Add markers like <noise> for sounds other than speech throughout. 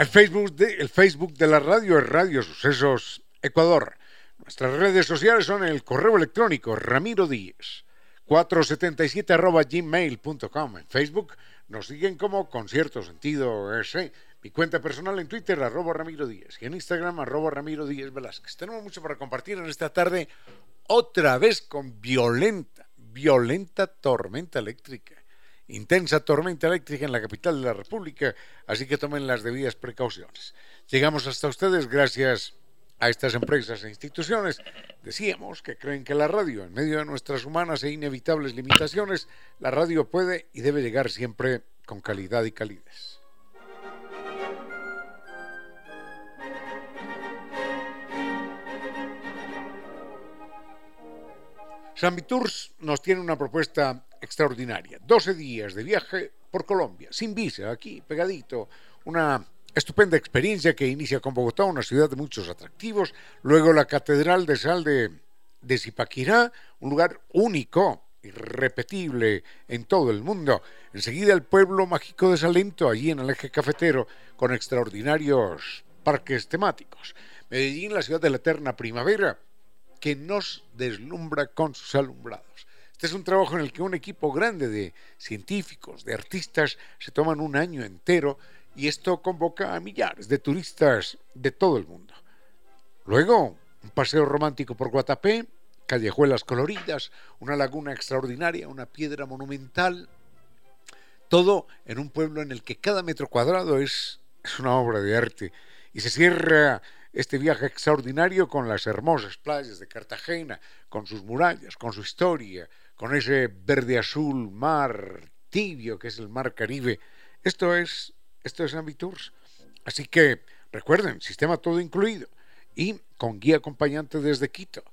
El Facebook, de, el Facebook de la radio es Radio Sucesos Ecuador. Nuestras redes sociales son el correo electrónico Ramiro Díez 477 arroba gmail.com. En Facebook nos siguen como Concierto Sentido. Mi cuenta personal en Twitter, arroba Ramiro Díez. Y en Instagram, arroba Ramiro Díez Velázquez. Tenemos mucho para compartir en esta tarde, otra vez con violenta, violenta tormenta eléctrica intensa tormenta eléctrica en la capital de la República, así que tomen las debidas precauciones. Llegamos hasta ustedes gracias a estas empresas e instituciones. Decíamos que creen que la radio, en medio de nuestras humanas e inevitables limitaciones, la radio puede y debe llegar siempre con calidad y calidez. San Tours nos tiene una propuesta extraordinaria. 12 días de viaje por Colombia, sin visa, aquí pegadito. Una estupenda experiencia que inicia con Bogotá, una ciudad de muchos atractivos. Luego la Catedral de Sal de, Zipaquirá, un lugar único, irrepetible en todo el mundo. Enseguida el pueblo mágico de Salento, allí en el eje cafetero, con extraordinarios parques temáticos. Medellín, la ciudad de la eterna primavera, que nos deslumbra con sus alumbrados. Este es un trabajo en el que un equipo grande de científicos, de artistas, se toman un año entero y esto convoca a millares de turistas de todo el mundo. Luego, un paseo romántico por Guatapé, callejuelas coloridas, una laguna extraordinaria, una piedra monumental, todo en un pueblo en el que cada metro cuadrado es, es una obra de arte y se cierra este viaje extraordinario con las hermosas playas de Cartagena, con sus murallas, con su historia, con ese verde azul mar tibio que es el mar Caribe. Esto es, esto es Ambitours. Así que recuerden, sistema todo incluido y con guía acompañante desde Quito.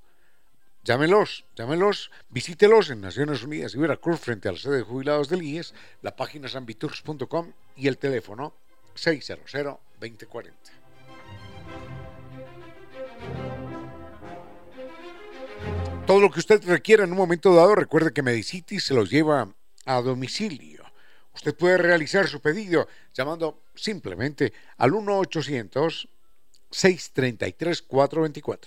Llámelos, llámelos, visítelos en Naciones Unidas y Veracruz frente a la sede de jubilados del IES, la página ambitours.com y el teléfono 600 2040. Todo lo que usted requiera en un momento dado, recuerde que Medicity se los lleva a domicilio. Usted puede realizar su pedido llamando simplemente al 1-800-633-424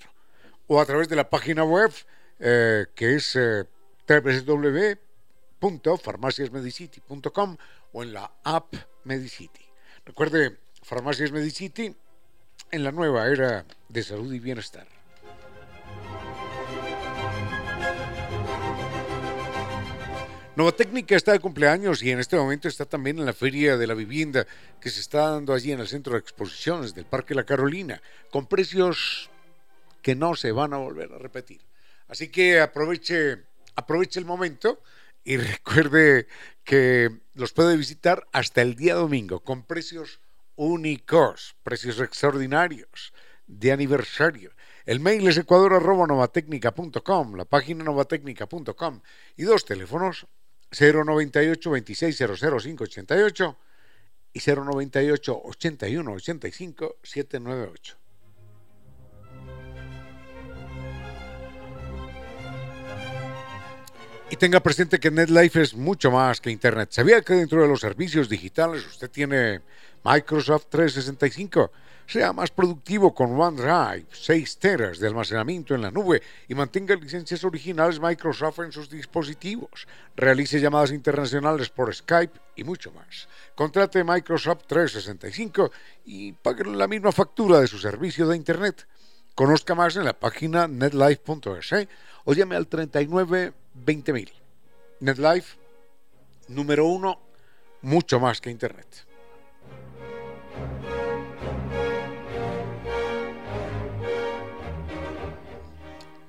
o a través de la página web eh, que es eh, www.farmaciasmedicity.com o en la app Medicity. Recuerde, Farmacias Medicity en la nueva era de salud y bienestar. Nueva Técnica está de cumpleaños y en este momento está también en la Feria de la Vivienda que se está dando allí en el centro de exposiciones del Parque La Carolina, con precios que no se van a volver a repetir. Así que aproveche, aproveche el momento y <laughs> recuerde que los puede visitar hasta el día domingo con precios únicos, precios extraordinarios de aniversario. El mail es ecuador.novatecnica.com, la página novatecnica.com y dos teléfonos 098 26 588 y 098 81 85 798. Y tenga presente que NetLife es mucho más que Internet. ¿Sabía que dentro de los servicios digitales usted tiene Microsoft 365? Sea más productivo con OneDrive, 6 teras de almacenamiento en la nube y mantenga licencias originales Microsoft en sus dispositivos. Realice llamadas internacionales por Skype y mucho más. Contrate Microsoft 365 y pague la misma factura de su servicio de Internet. Conozca más en la página netlife.es o llame al 39 20.000. NetLife, número uno, mucho más que Internet.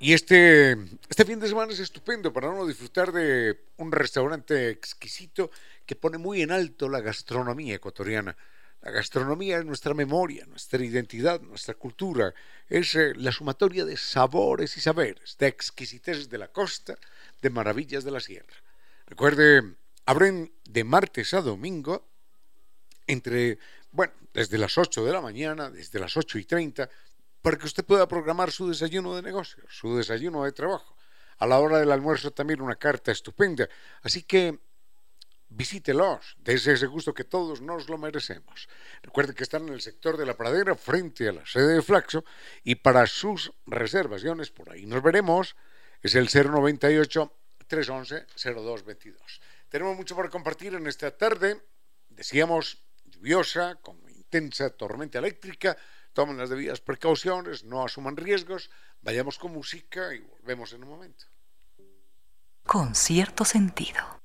Y este, este fin de semana es estupendo para uno disfrutar de un restaurante exquisito que pone muy en alto la gastronomía ecuatoriana. La gastronomía es nuestra memoria, nuestra identidad, nuestra cultura. Es eh, la sumatoria de sabores y saberes, de exquisiteces de la costa, de maravillas de la sierra. Recuerde, abren de martes a domingo entre, bueno, desde las 8 de la mañana, desde las 8 y 30, para que usted pueda programar su desayuno de negocios, su desayuno de trabajo. A la hora del almuerzo también una carta estupenda. Así que visítelos, desde ese gusto que todos nos lo merecemos. Recuerde que están en el sector de la pradera frente a la sede de Flaxo y para sus reservaciones, por ahí nos veremos, es el 098 311 0222. Tenemos mucho por compartir en esta tarde, decíamos lluviosa, con intensa tormenta eléctrica, tomen las debidas precauciones, no asuman riesgos, vayamos con música y volvemos en un momento. Con cierto sentido.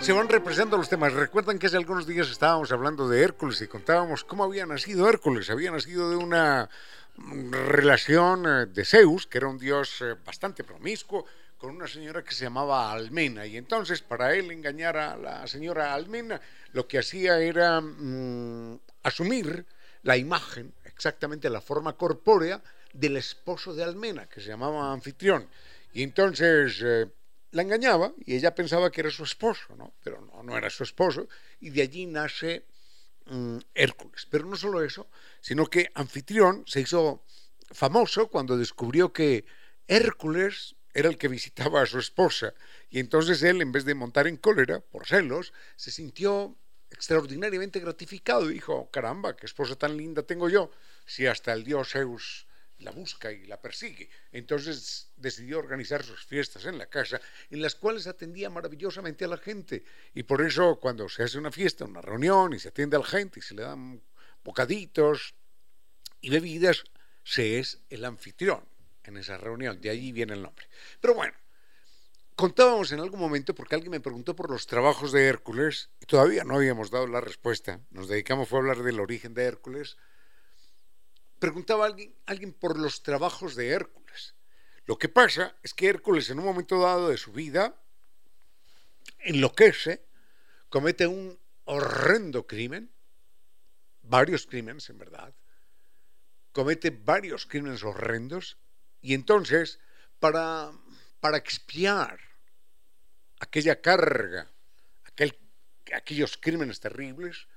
Se van representando los temas. Recuerdan que hace algunos días estábamos hablando de Hércules y contábamos cómo había nacido Hércules. Había nacido de una relación eh, de Zeus, que era un dios eh, bastante promiscuo, con una señora que se llamaba Almena. Y entonces, para él engañar a la señora Almena, lo que hacía era mm, asumir la imagen, exactamente la forma corpórea, del esposo de Almena, que se llamaba Anfitrión. Y entonces eh, la engañaba y ella pensaba que era su esposo, ¿no? Pero no, no era su esposo. Y de allí nace mm, Hércules. Pero no solo eso, sino que Anfitrión se hizo famoso cuando descubrió que Hércules era el que visitaba a su esposa. Y entonces él, en vez de montar en cólera por celos, se sintió extraordinariamente gratificado y dijo, caramba, qué esposa tan linda tengo yo, si hasta el dios Zeus la busca y la persigue. Entonces decidió organizar sus fiestas en la casa, en las cuales atendía maravillosamente a la gente. Y por eso cuando se hace una fiesta, una reunión, y se atiende a la gente y se le dan bocaditos y bebidas, se es el anfitrión en esa reunión. De allí viene el nombre. Pero bueno, contábamos en algún momento, porque alguien me preguntó por los trabajos de Hércules, y todavía no habíamos dado la respuesta. Nos dedicamos a hablar del origen de Hércules preguntaba alguien, alguien por los trabajos de Hércules. Lo que pasa es que Hércules en un momento dado de su vida enloquece, comete un horrendo crimen, varios crímenes en verdad, comete varios crímenes horrendos y entonces para, para expiar aquella carga, aquel, aquellos crímenes terribles,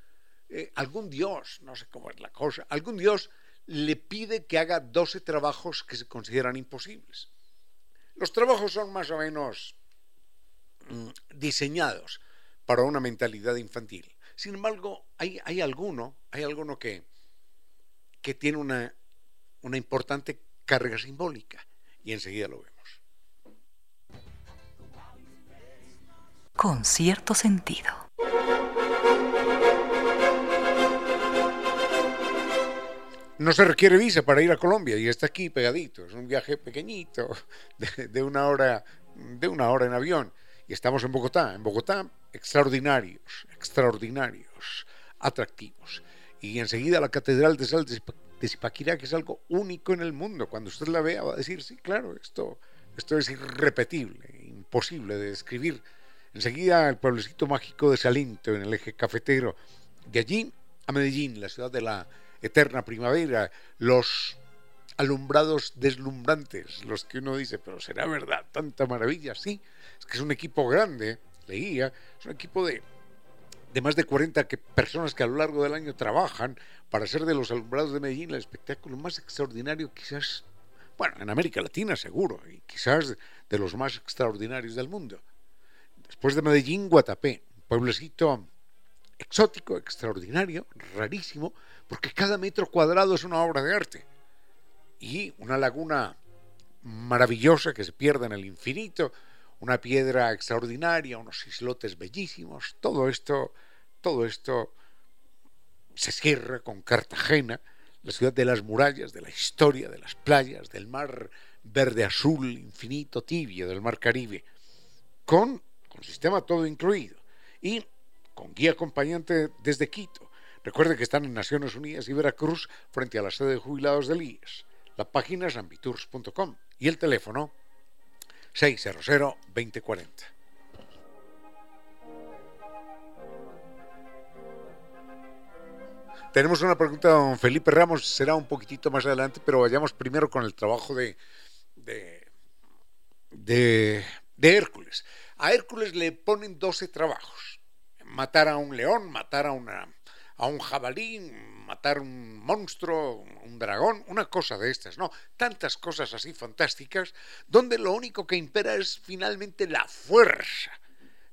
eh, algún dios, no sé cómo es la cosa, algún dios le pide que haga 12 trabajos que se consideran imposibles. Los trabajos son más o menos mm, diseñados para una mentalidad infantil. Sin embargo, hay, hay alguno, hay alguno que, que tiene una, una importante carga simbólica y enseguida lo vemos. Con cierto sentido. No se requiere visa para ir a Colombia y está aquí pegadito. Es un viaje pequeñito <laughs> de, una hora de una hora en avión y estamos en Bogotá. En Bogotá extraordinarios, extraordinarios, atractivos. Y enseguida la Catedral de Sal de Zipaquirá, que es algo único en el mundo. Cuando usted la vea va a decir, sí, claro, esto, esto es irrepetible, imposible de describir. Enseguida el pueblecito mágico de Salento, en el eje cafetero. De allí a Medellín, la ciudad de la eterna primavera, los alumbrados deslumbrantes, los que uno dice, pero será verdad, tanta maravilla, sí, es que es un equipo grande, leía, es un equipo de, de más de 40 que, personas que a lo largo del año trabajan para ser de los alumbrados de Medellín el espectáculo más extraordinario quizás, bueno, en América Latina seguro, y quizás de los más extraordinarios del mundo. Después de Medellín, Guatapé, un pueblecito exótico, extraordinario, rarísimo, porque cada metro cuadrado es una obra de arte. Y una laguna maravillosa que se pierde en el infinito, una piedra extraordinaria, unos islotes bellísimos, todo esto, todo esto se cierra con Cartagena, la ciudad de las murallas, de la historia, de las playas, del mar verde azul, infinito, tibio, del mar Caribe, con, con sistema todo incluido. Y con guía acompañante desde Quito. Recuerde que están en Naciones Unidas y Veracruz frente a la sede de jubilados del IES. La página es ambitours.com y el teléfono 600-2040. Tenemos una pregunta de don Felipe Ramos, será un poquitito más adelante, pero vayamos primero con el trabajo de, de, de, de Hércules. A Hércules le ponen 12 trabajos matar a un león, matar a, una, a un jabalí, matar un monstruo, un dragón, una cosa de estas, ¿no? Tantas cosas así fantásticas, donde lo único que impera es finalmente la fuerza,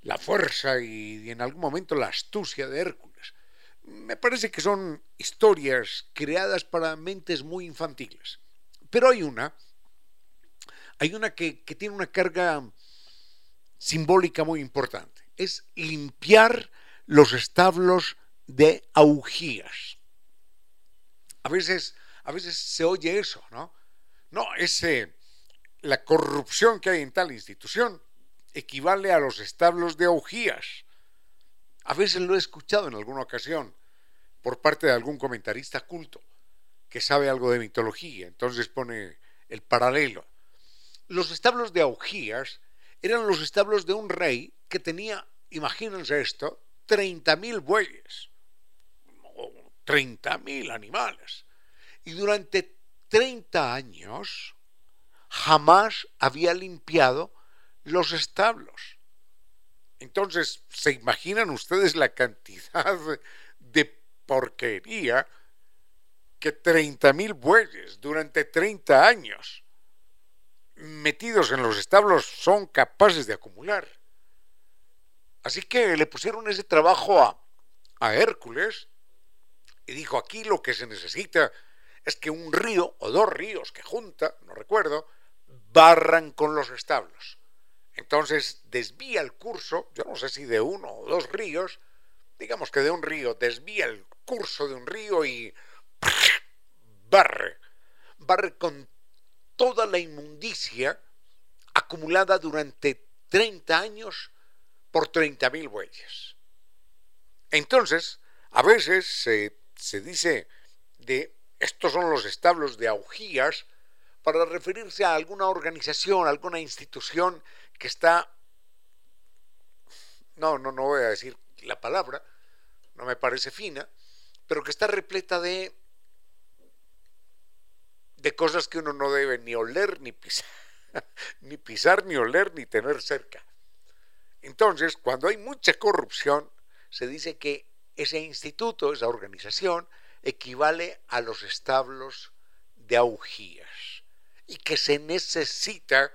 la fuerza y, en algún momento la astucia de Hércules. Me parece que son historias creadas para mentes muy infantiles. Pero hay una, hay una que, que tiene una carga simbólica muy importante es limpiar los establos de augías. A veces, a veces se oye eso, ¿no? No, ese, la corrupción que hay en tal institución equivale a los establos de augías. A veces lo he escuchado en alguna ocasión por parte de algún comentarista culto que sabe algo de mitología, entonces pone el paralelo. Los establos de augías eran los establos de un rey que tenía, imagínense esto, 30.000 bueyes, 30.000 animales. Y durante 30 años jamás había limpiado los establos. Entonces, ¿se imaginan ustedes la cantidad de porquería que 30.000 bueyes durante 30 años metidos en los establos son capaces de acumular? Así que le pusieron ese trabajo a, a Hércules y dijo, aquí lo que se necesita es que un río o dos ríos que junta, no recuerdo, barran con los establos. Entonces desvía el curso, yo no sé si de uno o dos ríos, digamos que de un río, desvía el curso de un río y barre, barre con toda la inmundicia acumulada durante 30 años por 30.000 bueyes. Entonces, a veces se, se dice de estos son los establos de augías para referirse a alguna organización, alguna institución que está, no, no, no voy a decir la palabra, no me parece fina, pero que está repleta de, de cosas que uno no debe ni oler, ni pisar, <laughs> ni pisar, ni oler, ni tener cerca. Entonces, cuando hay mucha corrupción, se dice que ese instituto, esa organización, equivale a los establos de augías y que se necesita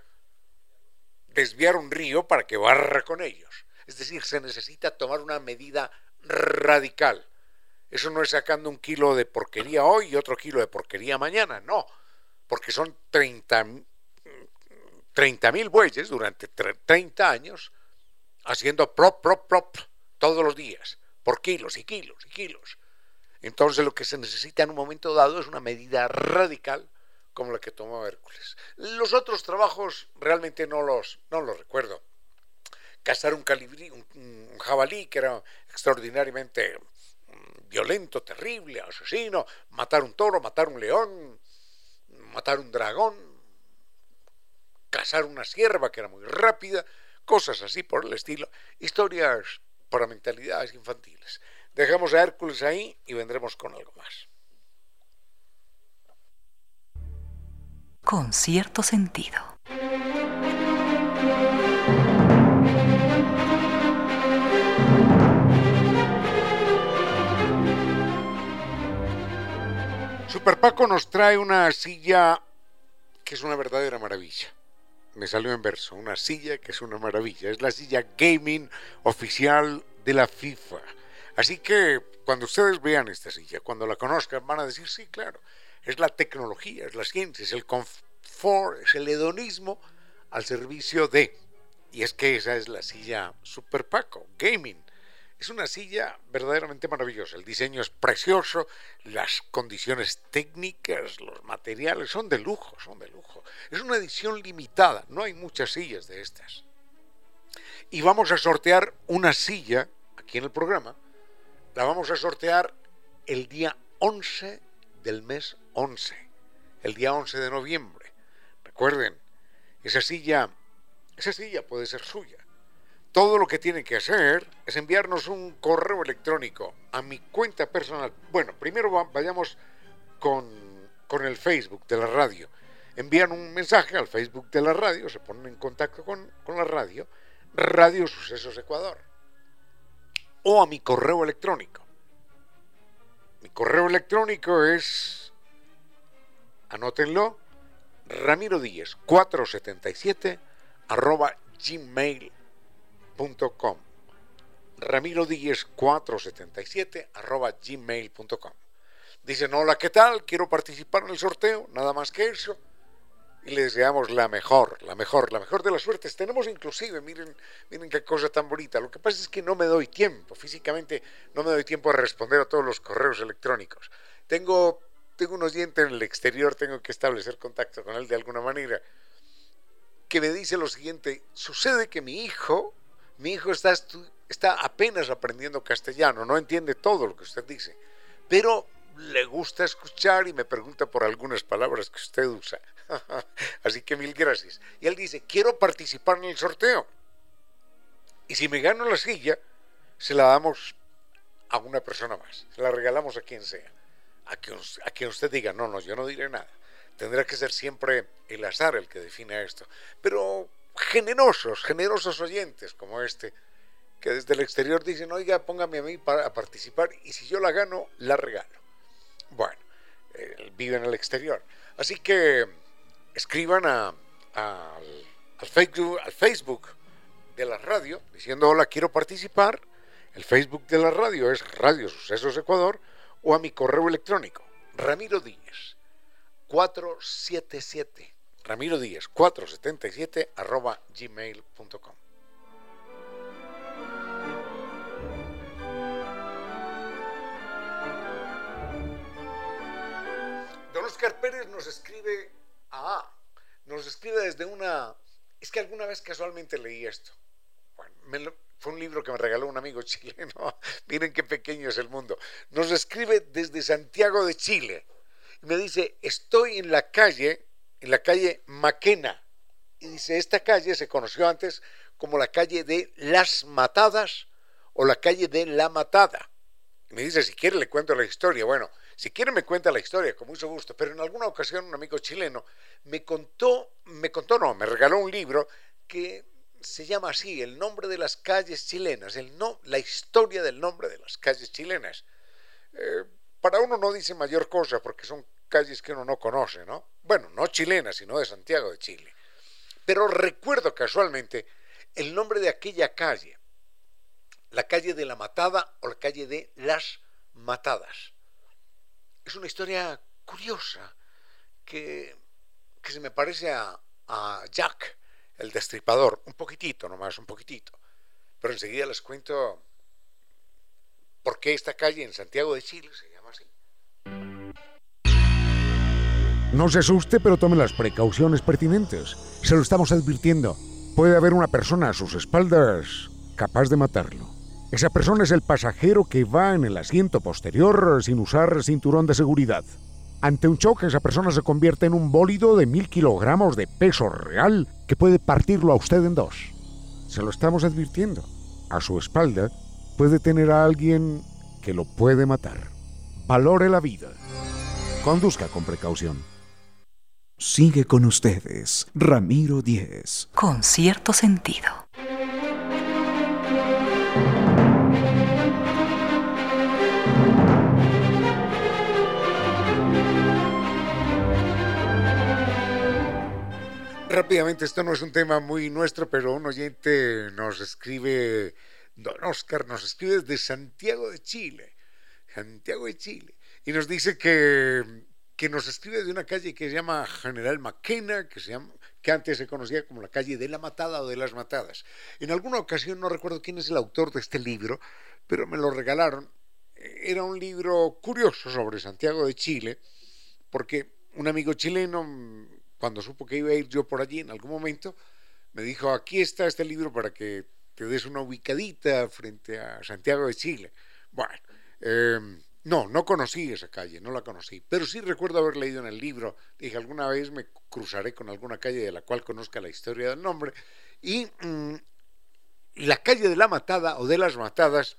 desviar un río para que barra con ellos. Es decir, se necesita tomar una medida radical. Eso no es sacando un kilo de porquería hoy y otro kilo de porquería mañana, no, porque son 30 mil bueyes durante 30 años haciendo prop, prop, prop todos los días, por kilos y kilos y kilos. Entonces lo que se necesita en un momento dado es una medida radical como la que tomó Hércules. Los otros trabajos realmente no los, no los recuerdo. Cazar un, calibrí, un, jabalí que era extraordinariamente mm, violento, terrible, asesino, matar un toro, matar un león, matar un dragón, cazar una sierva que era muy rápida, cosas así por el estilo, historias para mentalidades infantiles. Dejamos a Hércules ahí y vendremos con algo más. Con cierto sentido. Super Paco nos trae una silla que es una verdadera maravilla. Me salió en verso, una silla que es una maravilla. Es la silla gaming oficial de la FIFA. Así que cuando ustedes vean esta silla, cuando la conozcan, van a decir, sí, claro, es la tecnología, es la ciencia, es el confort, es el hedonismo al servicio de. Y es que esa es la silla Super Paco, gaming. Es una silla verdaderamente maravillosa. El diseño es precioso, las condiciones técnicas, los materiales son de lujo, son de lujo. Es una edición limitada, no hay muchas sillas de estas. Y vamos a sortear una silla aquí en el programa la vamos a sortear el día 11 del mes 11, el día 11 de noviembre. Recuerden, esa silla, esa silla puede ser suya. Todo lo que tienen que hacer es enviarnos un correo electrónico a mi cuenta personal. Bueno, primero vayamos con, con el Facebook de la radio. Envían un mensaje al Facebook de la radio, se ponen en contacto con, con la radio, Radio Sucesos Ecuador o a mi correo electrónico. Mi correo electrónico es, anótenlo, Ramiro Díez 477 arroba gmail.com. Ramiro Díez 477 arroba gmail.com. Dicen, hola, ¿qué tal? Quiero participar en el sorteo, nada más que eso y le deseamos la mejor, la mejor, la mejor de las suertes. Tenemos inclusive, miren, miren qué cosa tan bonita. Lo que pasa es que no me doy tiempo, físicamente no me doy tiempo a responder a todos los correos electrónicos. Tengo, tengo un oyente en el exterior, tengo que establecer contacto con él de alguna manera, que me dice lo siguiente, sucede que mi hijo, mi hijo está, está apenas aprendiendo castellano, no entiende todo lo que usted dice, pero le gusta escuchar y me pregunta por algunas palabras que usted usa. <laughs> Así que mil gracias. Y él dice, quiero participar en el sorteo. Y si me gano la silla, se la damos a una persona más. Se la regalamos a quien sea. A quien, a quien usted diga, no, no, yo no diré nada. Tendrá que ser siempre el azar el que define esto. Pero generosos, generosos oyentes como este, que desde el exterior dicen, oiga, póngame a mí para participar y si yo la gano, la regalo. Bueno, él vive en el exterior. Así que escriban a, al, Facebook, al Facebook de la radio diciendo hola, quiero participar. El Facebook de la radio es Radio Sucesos Ecuador o a mi correo electrónico Ramiro Díez 477 Ramiro Díez 477 arroba gmail.com Don Oscar Pérez nos escribe Ah, nos escribe desde una... Es que alguna vez casualmente leí esto. Bueno, fue un libro que me regaló un amigo <laughs> chileno. Miren qué pequeño es el mundo. Nos escribe desde Santiago de Chile. Me dice, estoy en la calle, en la calle Maquena. Y dice, esta calle se conoció antes como la calle de Las Matadas o la calle de La Matada. Y me dice, si quiere le cuento la historia. Bueno, si quiere me cuenta la historia, con mucho gusto, pero en alguna ocasión un amigo chileno me contó, me contó, no, me regaló un libro que se llama así, El nombre de las calles chilenas, el no, la historia del nombre de las calles chilenas. Eh, para uno no dice mayor cosa porque son calles que uno no conoce, ¿no? Bueno, no chilenas, sino de Santiago de Chile. Pero recuerdo casualmente el nombre de aquella calle, la calle de la Matada o la calle de las Matadas es una historia curiosa que, se me parece a, Jack, el destripador, un poquitito nomás, un poquitito. Pero enseguida les cuento por qué esta calle en Santiago de Chile se llama así. No se asuste, pero tome las precauciones pertinentes. Se lo estamos advirtiendo. Puede haber una persona a sus espaldas capaz de matarlo. Esa persona es el pasajero que va en el asiento posterior sin usar cinturón de seguridad. Ante un choque, esa persona se convierte en un bólido de mil kilogramos de peso real que puede partirlo a usted en dos. Se lo estamos advirtiendo. A su espalda puede tener a alguien que lo puede matar. Valore la vida. Conduzca con precaución. Sigue con ustedes, Ramiro Díez. Con cierto sentido. Rápidamente, esto no es un tema muy nuestro, pero un oyente nos escribe, don Oscar nos escribe desde Santiago de Chile, Santiago de Chile, y nos dice que, que nos escribe de una calle que se llama General Maquena, que, se llama, que antes se conocía como la calle de la Matada o de las Matadas. En alguna ocasión, no recuerdo quién es el autor de este libro, pero me lo regalaron. Era un libro curioso sobre Santiago de Chile, porque un amigo chileno cuando supo que iba a ir yo por allí en algún momento, me dijo, aquí está este libro para que te des una ubicadita frente a Santiago de Chile. Bueno, em, no, no conocí esa calle, no la conocí, pero sí recuerdo haber leído en el libro, dije, alguna vez me cruzaré con alguna calle de la cual conozca la historia del nombre, y mm, la calle de la Matada o de las Matadas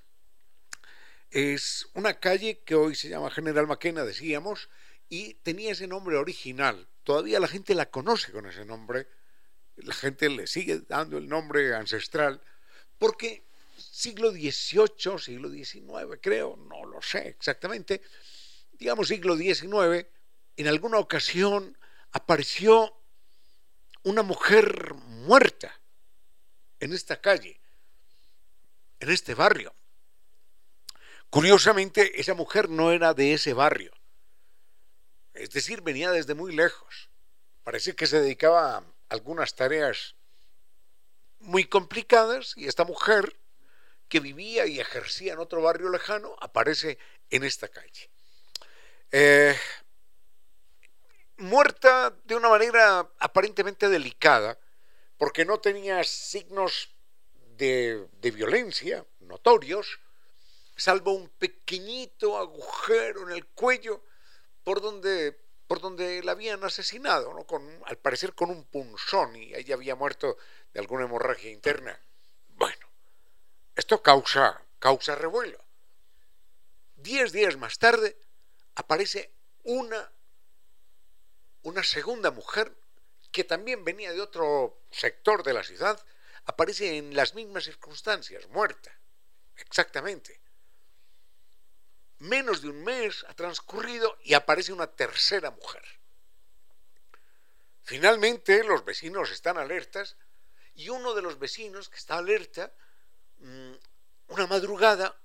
es una calle que hoy se llama General Maquena, decíamos, y tenía ese nombre original. Todavía la gente la conoce con ese nombre, la gente le sigue dando el nombre ancestral, porque siglo XVIII, siglo XIX, creo, no lo sé exactamente, digamos siglo XIX, en alguna ocasión apareció una mujer muerta en esta calle, en este barrio. Curiosamente, esa mujer no era de ese barrio. Es decir, venía desde muy lejos. Parece que se dedicaba a algunas tareas muy complicadas y esta mujer que vivía y ejercía en otro barrio lejano aparece en esta calle. Eh, muerta de una manera aparentemente delicada, porque no tenía signos de, de, violencia notorios, salvo un pequeñito agujero en el cuello por donde, por donde la habían asesinado, ¿no? con, al parecer con un punzón y ella había muerto de alguna hemorragia interna. Esto causa, causa revuelo. Diez días más tarde aparece una, una segunda mujer que también venía de otro sector de la ciudad, aparece en las mismas circunstancias, muerta, exactamente menos de un mes ha transcurrido y aparece una tercera mujer. Finalmente los vecinos están alertas y uno de los vecinos que está alerta, una madrugada,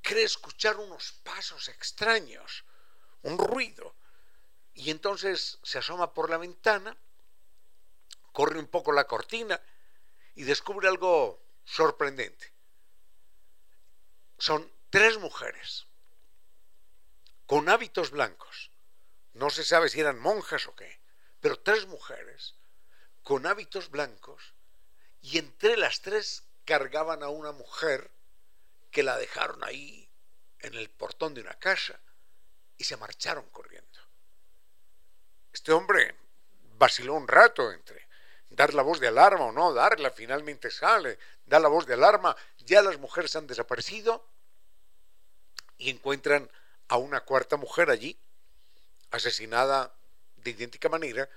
cree escuchar unos pasos extraños, un ruido, y entonces se asoma por la ventana, corre un poco la cortina y descubre algo sorprendente. Son tres mujeres con hábitos blancos. No se sabe si eran monjas o qué, pero tres mujeres con hábitos blancos y entre las tres cargaban a una mujer que la dejaron ahí en el portón de una casa y se marcharon corriendo. Este hombre vaciló un rato entre dar la voz de alarma o no darla, finalmente sale, da la voz de alarma, ya las mujeres han desaparecido y encuentran a una cuarta mujer allí, asesinada de idéntica manera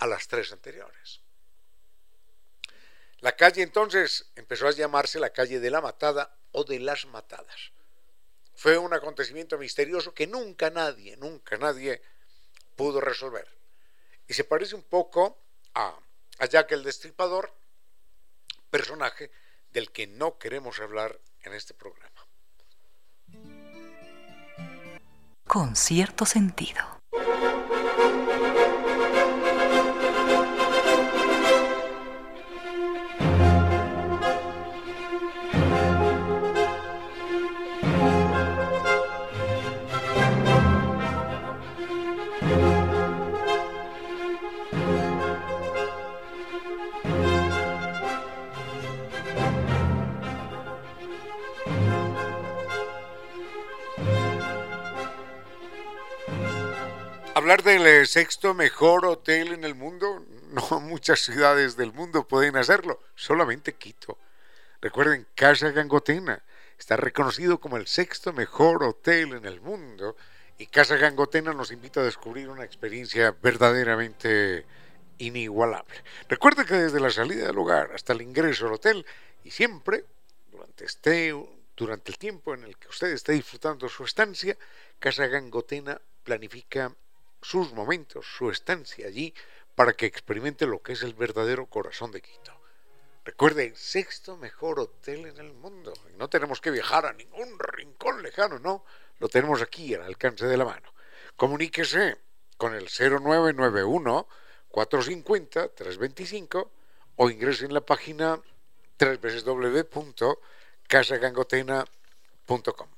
a las tres anteriores. La calle entonces empezó a llamarse la calle de la matada o de las matadas. Fue un acontecimiento misterioso que nunca nadie, nunca nadie pudo resolver. Y se parece un poco a, a Jack el Destripador, personaje del que no queremos hablar en este programa. con cierto sentido. Hablar del eh, sexto mejor hotel en el mundo, <laughs> no muchas ciudades del mundo pueden hacerlo, solamente Quito. Recuerden, Casa Gangotena está reconocido como el sexto mejor hotel en el mundo y Casa Gangotena nos invita a descubrir una experiencia verdaderamente inigualable. Recuerde que desde la salida del hogar hasta el ingreso al hotel y siempre durante este durante el tiempo en el que usted esté disfrutando su estancia, Casa Gangotena planifica sus momentos, su estancia allí, para que experimente lo que es el verdadero corazón de Quito. Recuerde, sexto mejor hotel en el mundo. Y no tenemos que viajar a ningún rincón lejano, no. Lo tenemos aquí al alcance de la mano. Comuníquese con el 0991 450 325 o ingrese en la página www.casagangotena.com.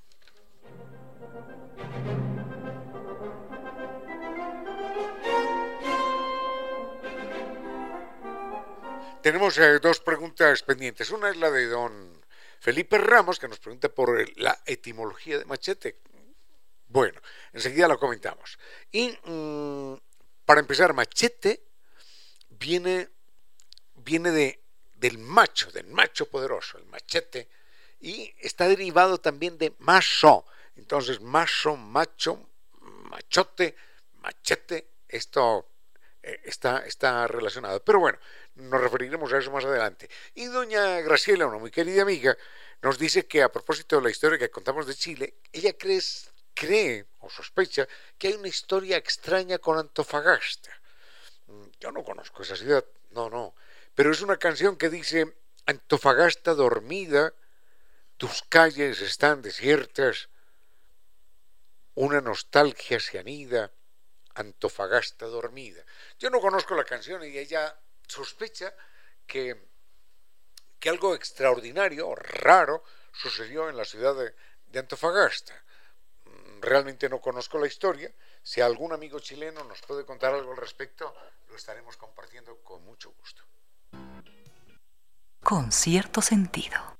Tenemos eh, dos preguntas pendientes. Una es la de don Felipe Ramos, que nos pregunta por la etimología de machete. Bueno, enseguida lo comentamos. Y mm, para empezar, machete viene, viene de, del macho, del macho poderoso, el machete, y está derivado también de macho. Entonces, macho, macho, machote, machete, esto eh, está, está relacionado. Pero bueno, nos referiremos a eso más adelante. Y doña Graciela, una muy querida amiga, nos dice que a propósito de la historia que contamos de Chile, ella cree, cree o sospecha que hay una historia extraña con Antofagasta. Mm, yo no conozco esa ciudad, no, no. Pero es una canción que dice, Antofagasta dormida, tus calles están desiertas, una nostalgia se anida, Antofagasta dormida. Yo no conozco la canción y ella sospecha que, que algo extraordinario, raro, sucedió en la ciudad de, de Antofagasta. Mm, realmente no conozco la historia. Si algún amigo chileno nos puede contar algo al respecto, lo estaremos compartiendo con mucho gusto. Con cierto sentido.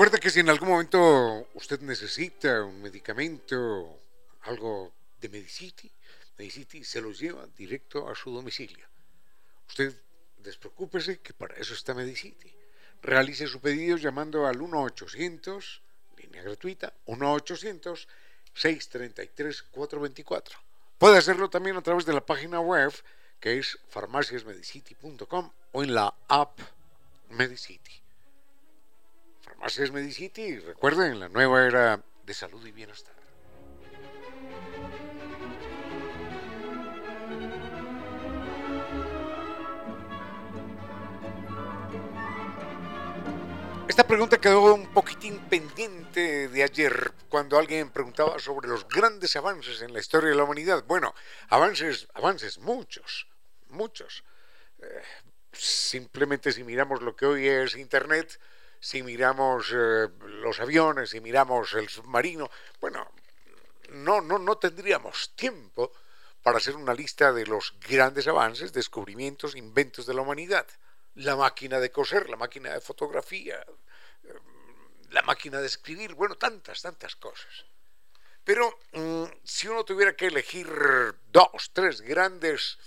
Recuerda que si en algún momento usted necesita un medicamento, algo de Medicity, Medicity se lo lleva directo a su domicilio. Usted despreocúpese que para eso está Medicity. Realice su pedido llamando al 1-800, línea gratuita, 1-800-633-424. Puede hacerlo también a través de la página web que es farmaciasmedicity.com o en la app Medicity. Farmacias Medicity, recuerden, la nueva era de salud y bienestar. Esta pregunta quedó un poquitín pendiente de ayer cuando alguien preguntaba sobre los grandes avances en la historia de la humanidad. Bueno, avances, avances muchos, muchos. Eh, simplemente si miramos lo que hoy es Internet, si miramos eh, los aviones, si miramos el submarino, bueno, no, no, no tendríamos tiempo para hacer una lista de los grandes avances, descubrimientos, inventos de la humanidad. La máquina de coser, la máquina de fotografía, eh, la máquina de escribir, bueno, tantas, tantas cosas. Pero mm, si uno tuviera que elegir dos, tres grandes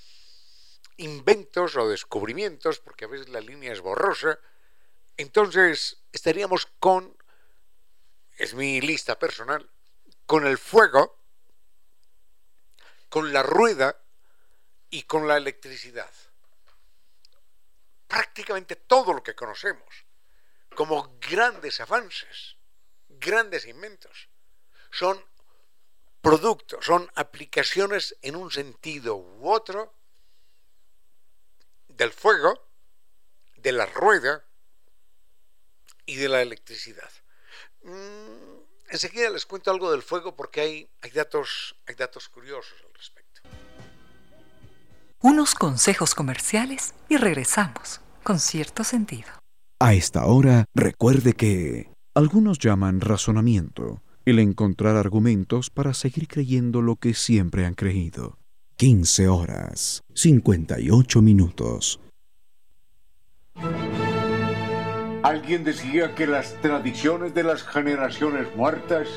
inventos o descubrimientos, porque a veces la línea es borrosa, entonces estaríamos con, es mi lista personal, con el fuego, con la rueda y con la electricidad. Prácticamente todo lo que conocemos como grandes avances, grandes inventos, son productos, son aplicaciones en un sentido u otro del fuego, de la rueda y de la electricidad. Mm, enseguida les cuento algo del fuego porque hay, hay, datos, hay datos curiosos al respecto. Unos consejos comerciales y regresamos con cierto sentido. A esta hora, recuerde que algunos llaman razonamiento, el encontrar argumentos para seguir creyendo lo que siempre han creído. 15 horas, 58 minutos. Alguien decía que las tradiciones de las generaciones muertas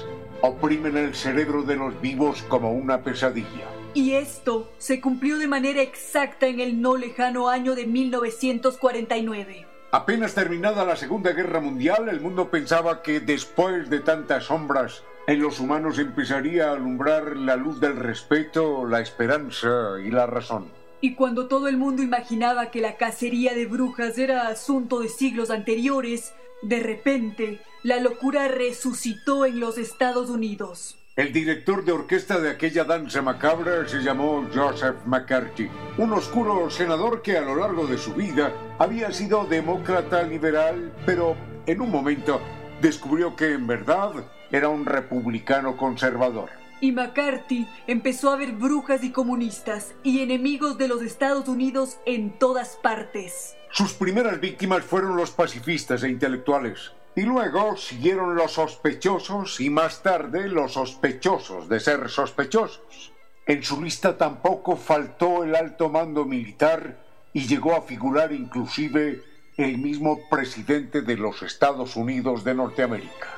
oprimen el cerebro de los vivos como una pesadilla. Y esto se cumplió de manera exacta en el no lejano año de 1949. Apenas terminada la Segunda Guerra Mundial, el mundo pensaba que después de tantas sombras, en los humanos empezaría a alumbrar la luz del respeto, la esperanza y la razón. Y cuando todo el mundo imaginaba que la cacería de brujas era asunto de siglos anteriores, de repente la locura resucitó en los Estados Unidos. El director de orquesta de aquella danza macabra se llamó Joseph McCarthy, un oscuro senador que a lo largo de su vida había sido demócrata liberal, pero en un momento descubrió que en verdad era un republicano conservador. Y McCarthy empezó a ver brujas y comunistas y enemigos de los Estados Unidos en todas partes. Sus primeras víctimas fueron los pacifistas e intelectuales. Y luego siguieron los sospechosos y más tarde los sospechosos de ser sospechosos. En su lista tampoco faltó el alto mando militar y llegó a figurar inclusive el mismo presidente de los Estados Unidos de Norteamérica.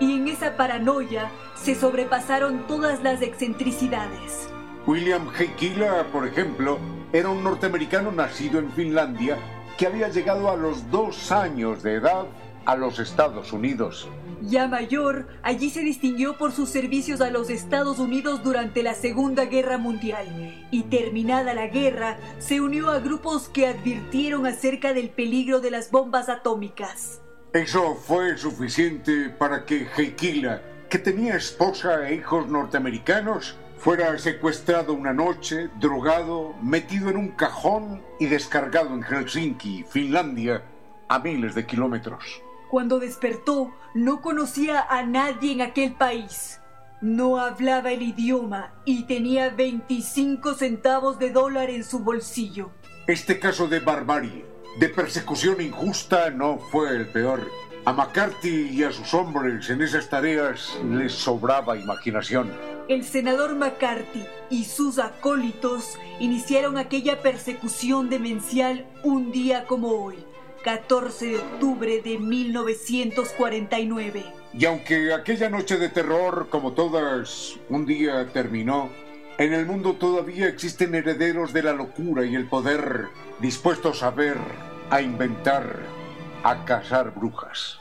Y en esa paranoia se sobrepasaron todas las excentricidades. William Heikila, por ejemplo, era un norteamericano nacido en Finlandia que había llegado a los dos años de edad a los Estados Unidos. Ya mayor, allí se distinguió por sus servicios a los Estados Unidos durante la Segunda Guerra Mundial y terminada la guerra se unió a grupos que advirtieron acerca del peligro de las bombas atómicas. Eso fue suficiente para que Heikila, que tenía esposa e hijos norteamericanos, fuera secuestrado una noche, drogado, metido en un cajón y descargado en Helsinki, Finlandia, a miles de kilómetros. Cuando despertó, no conocía a nadie en aquel país. No hablaba el idioma y tenía 25 centavos de dólar en su bolsillo. Este caso de barbarie, de persecución injusta, no fue el peor. A McCarthy y a sus hombres en esas tareas les sobraba imaginación. El senador McCarthy y sus acólitos iniciaron aquella persecución demencial un día como hoy 14 de octubre de 1949. Y aunque aquella noche de terror, como todas, un día terminó, en el mundo todavía existen herederos de la locura y el poder dispuestos a ver, a inventar, a cazar brujas.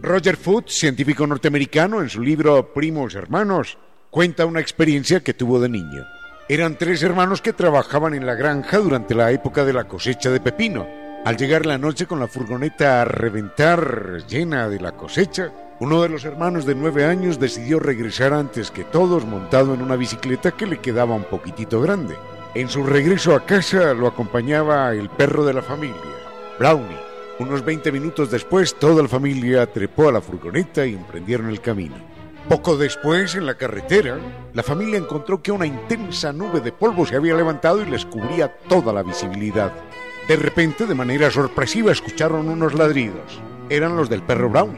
Roger Foote, científico norteamericano, en su libro Primos Hermanos, cuenta una experiencia que tuvo de niño. Eran tres hermanos que trabajaban en la granja durante la época de la cosecha de pepino. Al llegar la noche con la furgoneta a reventar llena de la cosecha, uno de los hermanos de nueve años decidió regresar antes que todos montado en una bicicleta que le quedaba un poquitito grande. En su regreso a casa lo acompañaba el perro de la familia, Brownie unos 20 minutos después, toda la familia trepó a la furgoneta y emprendieron el camino. Poco después, en la carretera, la familia encontró que una intensa nube de polvo se había levantado y les cubría toda la visibilidad. De repente, de manera sorpresiva, escucharon unos ladridos. Eran los del perro Brown.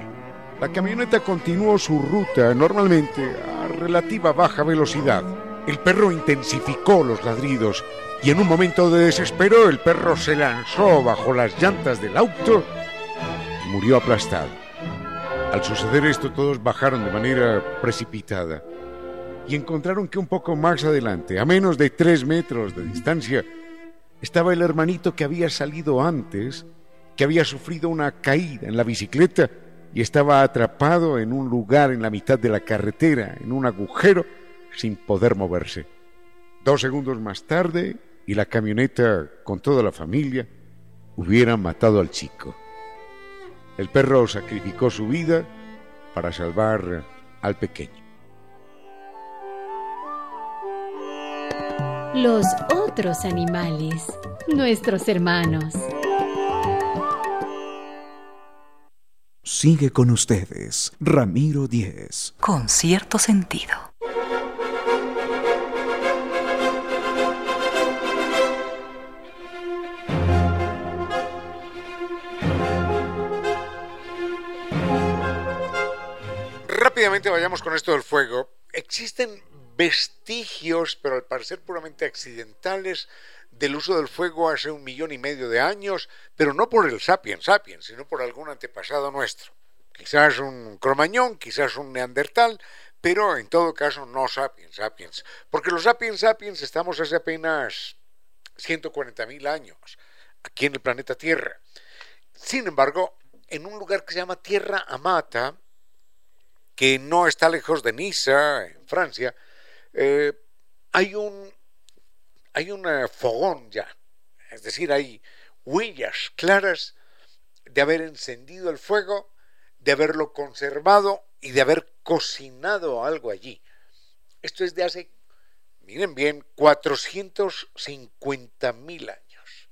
La camioneta continuó su ruta normalmente a relativa baja velocidad. El perro intensificó los ladridos y en un momento de desespero el perro se lanzó bajo las llantas del auto y murió aplastado. Al suceder esto todos bajaron de manera precipitada y encontraron que un poco más adelante, a menos de tres metros de distancia, estaba el hermanito que había salido antes, que había sufrido una caída en la bicicleta y estaba atrapado en un lugar en la mitad de la carretera, en un agujero, sin poder moverse. Dos segundos más tarde, y la camioneta con toda la familia hubieran matado al chico. El perro sacrificó su vida para salvar al pequeño. los otros animales, nuestros hermanos. Sigue con ustedes, Ramiro Díez. Con cierto sentido. Rápidamente vayamos con esto del fuego. Existen vestigios, pero al parecer puramente accidentales, del uso del fuego hace un millón y medio de años, pero no por el sapiens sapiens, sino por algún antepasado nuestro. Quizás un cromañón, quizás un neandertal, pero en todo caso no sapiens sapiens, porque los sapiens sapiens estamos hace apenas 140.000 años aquí en el planeta Tierra. Sin embargo, en un lugar que se llama Tierra Amata, que no está lejos de Niza, en Francia, eh, hay un hay un eh, fogón ya, es decir, hay huellas claras de haber encendido el fuego, de haberlo conservado y de haber cocinado algo allí. Esto es de hace, miren bien, 450 mil años.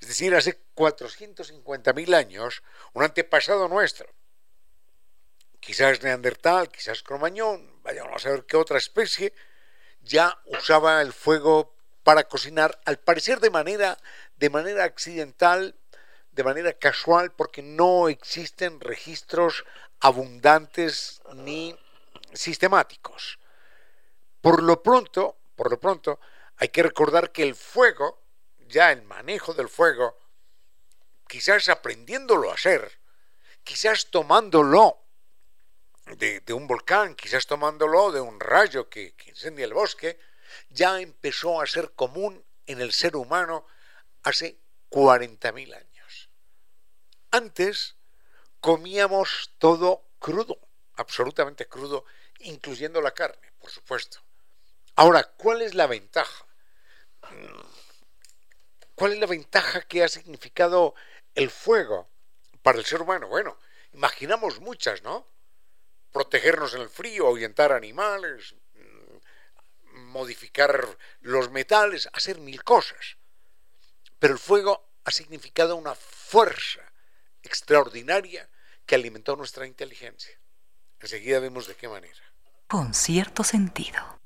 Es decir, hace 450 mil años, un antepasado nuestro, quizás neandertal, quizás cromañón, vayamos a ver qué otra especie, ya usaba el fuego para cocinar, al parecer de manera, de manera accidental, de manera casual, porque no existen registros abundantes ni sistemáticos. Por lo pronto, por lo pronto, hay que recordar que el fuego, ya el manejo del fuego, quizás aprendiéndolo a hacer, quizás tomándolo de, un volcán, quizás tomándolo de un rayo que, que incendia el bosque, ya empezó a ser común en el ser humano hace 40.000 años. Antes comíamos todo crudo, absolutamente crudo, incluyendo la carne, por supuesto. Ahora, ¿cuál es la ventaja? ¿Cuál es la ventaja que ha significado el fuego para el ser humano? Bueno, imaginamos muchas, ¿no? Protegernos en el frío, ahuyentar animales, modificar los metales, hacer mil cosas. Pero el fuego ha significado una fuerza extraordinaria que alimentó nuestra inteligencia. Enseguida vemos de qué manera. Con cierto sentido.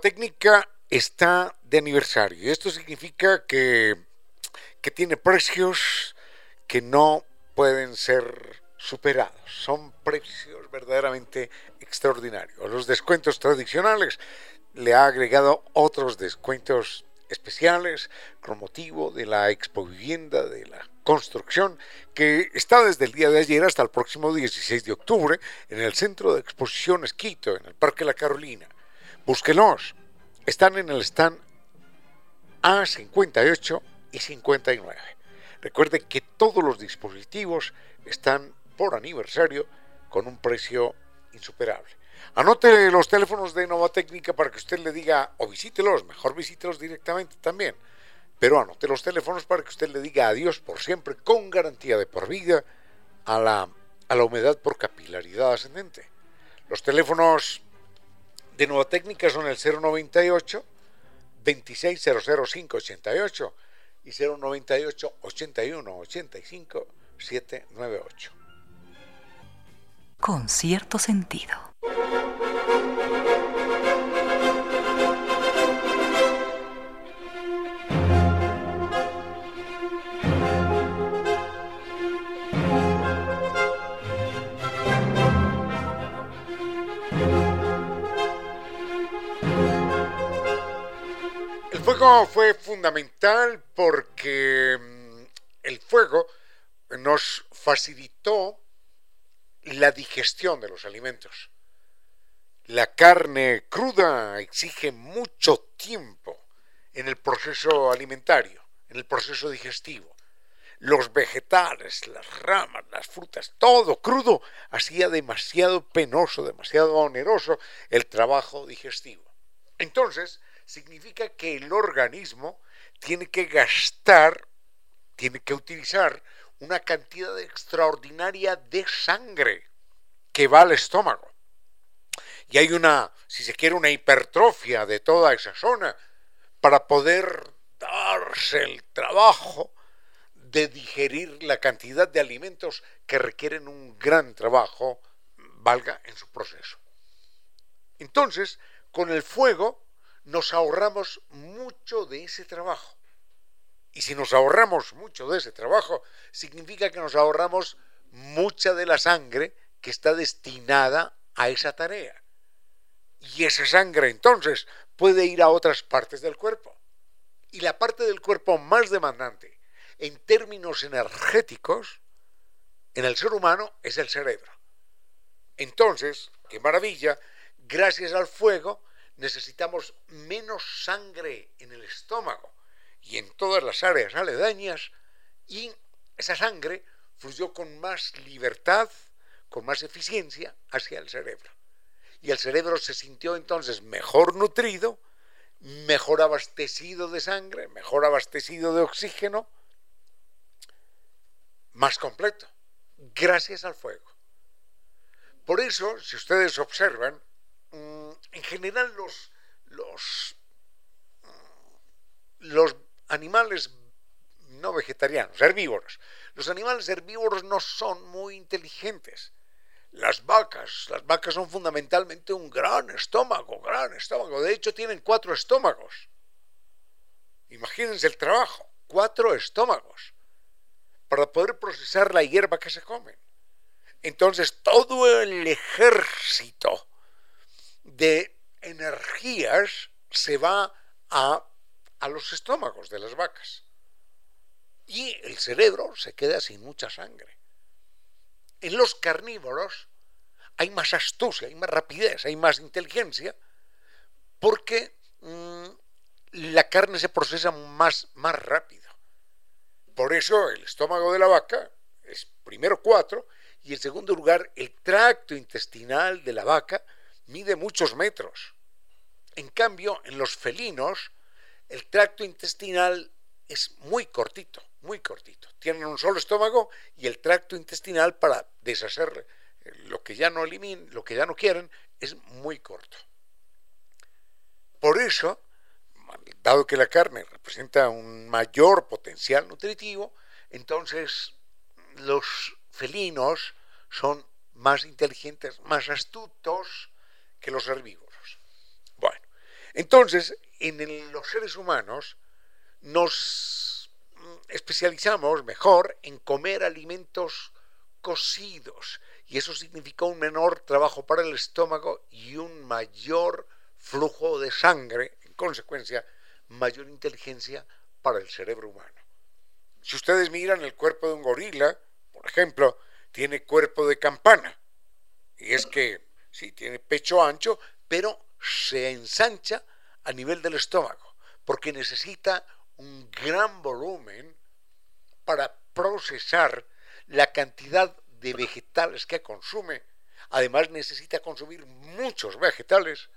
Técnica está de aniversario esto significa que, que tiene precios que no pueden ser superados. Son precios verdaderamente extraordinarios. Los descuentos tradicionales le ha agregado otros descuentos especiales con motivo de la expo vivienda, de la construcción, que está desde el día de ayer hasta el próximo 16 de octubre en el Centro de Exposiciones Quito, en el Parque La Carolina. Búsquenos. Están en el stand A58 y 59. Recuerde que todos los dispositivos están por aniversario con un precio insuperable. Anote los teléfonos de Nova Técnica para que usted le diga, o visítelos, mejor visítelos directamente también. Pero anote los teléfonos para que usted le diga adiós por siempre, con garantía de por vida, a la, a la humedad por capilaridad ascendente. Los teléfonos de Nueva Técnica son el 098 2600588 y 098 81 85 798. Con cierto sentido. Fuego fue fundamental porque mm, el fuego nos facilitó la digestión de los alimentos. La carne cruda exige mucho tiempo en el proceso alimentario, en el proceso digestivo. Los vegetales, las ramas, las frutas, todo crudo hacía demasiado penoso, demasiado oneroso el trabajo digestivo. Entonces, significa que el organismo tiene que gastar, tiene que utilizar una cantidad extraordinaria de sangre que va al estómago. Y hay una, si se quiere, una hipertrofia de toda esa zona para poder darse el trabajo de digerir la cantidad de alimentos que requieren un gran trabajo, valga en su proceso. Entonces, con el fuego nos ahorramos mucho de ese trabajo. Y si nos ahorramos mucho de ese trabajo, significa que nos ahorramos mucha de la sangre que está destinada a esa tarea. Y esa sangre entonces puede ir a otras partes del cuerpo. Y la parte del cuerpo más demandante en términos energéticos en el ser humano es el cerebro. Entonces, qué maravilla, gracias al fuego necesitamos menos sangre en el estómago y en todas las áreas aledañas y esa sangre fluyó con más libertad, con más eficiencia hacia el cerebro. Y el cerebro se sintió entonces mejor nutrido, mejor abastecido de sangre, mejor abastecido de oxígeno, más completo, gracias al fuego. Por eso, si ustedes observan, mm, en general los, mm, los animales no vegetarianos, herbívoros, los animales herbívoros no son muy inteligentes. Las vacas, las vacas son fundamentalmente un gran estómago, gran estómago. De hecho, tienen cuatro estómagos. Imagínense el trabajo, cuatro estómagos para poder procesar la hierba que se comen. Entonces todo el ejército de energías se va a, a los estómagos de las vacas. Y el cerebro se queda sin mucha sangre. En los carnívoros hay más astucia, hay más rapidez, hay más inteligencia, porque mm, la carne se procesa más, más rápido. Por eso el estómago de la vaca es primero cuatro y en segundo lugar el tracto intestinal de la vaca mide muchos metros. En cambio, en los felinos el tracto intestinal es muy cortito, muy cortito. Tienen un solo estómago y el tracto intestinal para deshacer lo que ya no eliminen, lo que ya no quieren, es muy corto. Por eso, dado que la carne representa un mayor potencial nutritivo, entonces los felinos son más inteligentes, más astutos que los herbívoros. Bueno, entonces en los seres humanos nos especializamos mejor en comer alimentos cocidos y eso significó un menor trabajo para el estómago y un mayor flujo de sangre, en consecuencia, mayor inteligencia para el cerebro humano. Si ustedes miran el cuerpo de un gorila, por ejemplo, tiene cuerpo de campana. Y es que, sí, tiene pecho ancho, pero se ensancha a nivel del estómago, porque necesita un gran volumen para procesar la cantidad de vegetales que consume. Además necesita consumir muchos vegetales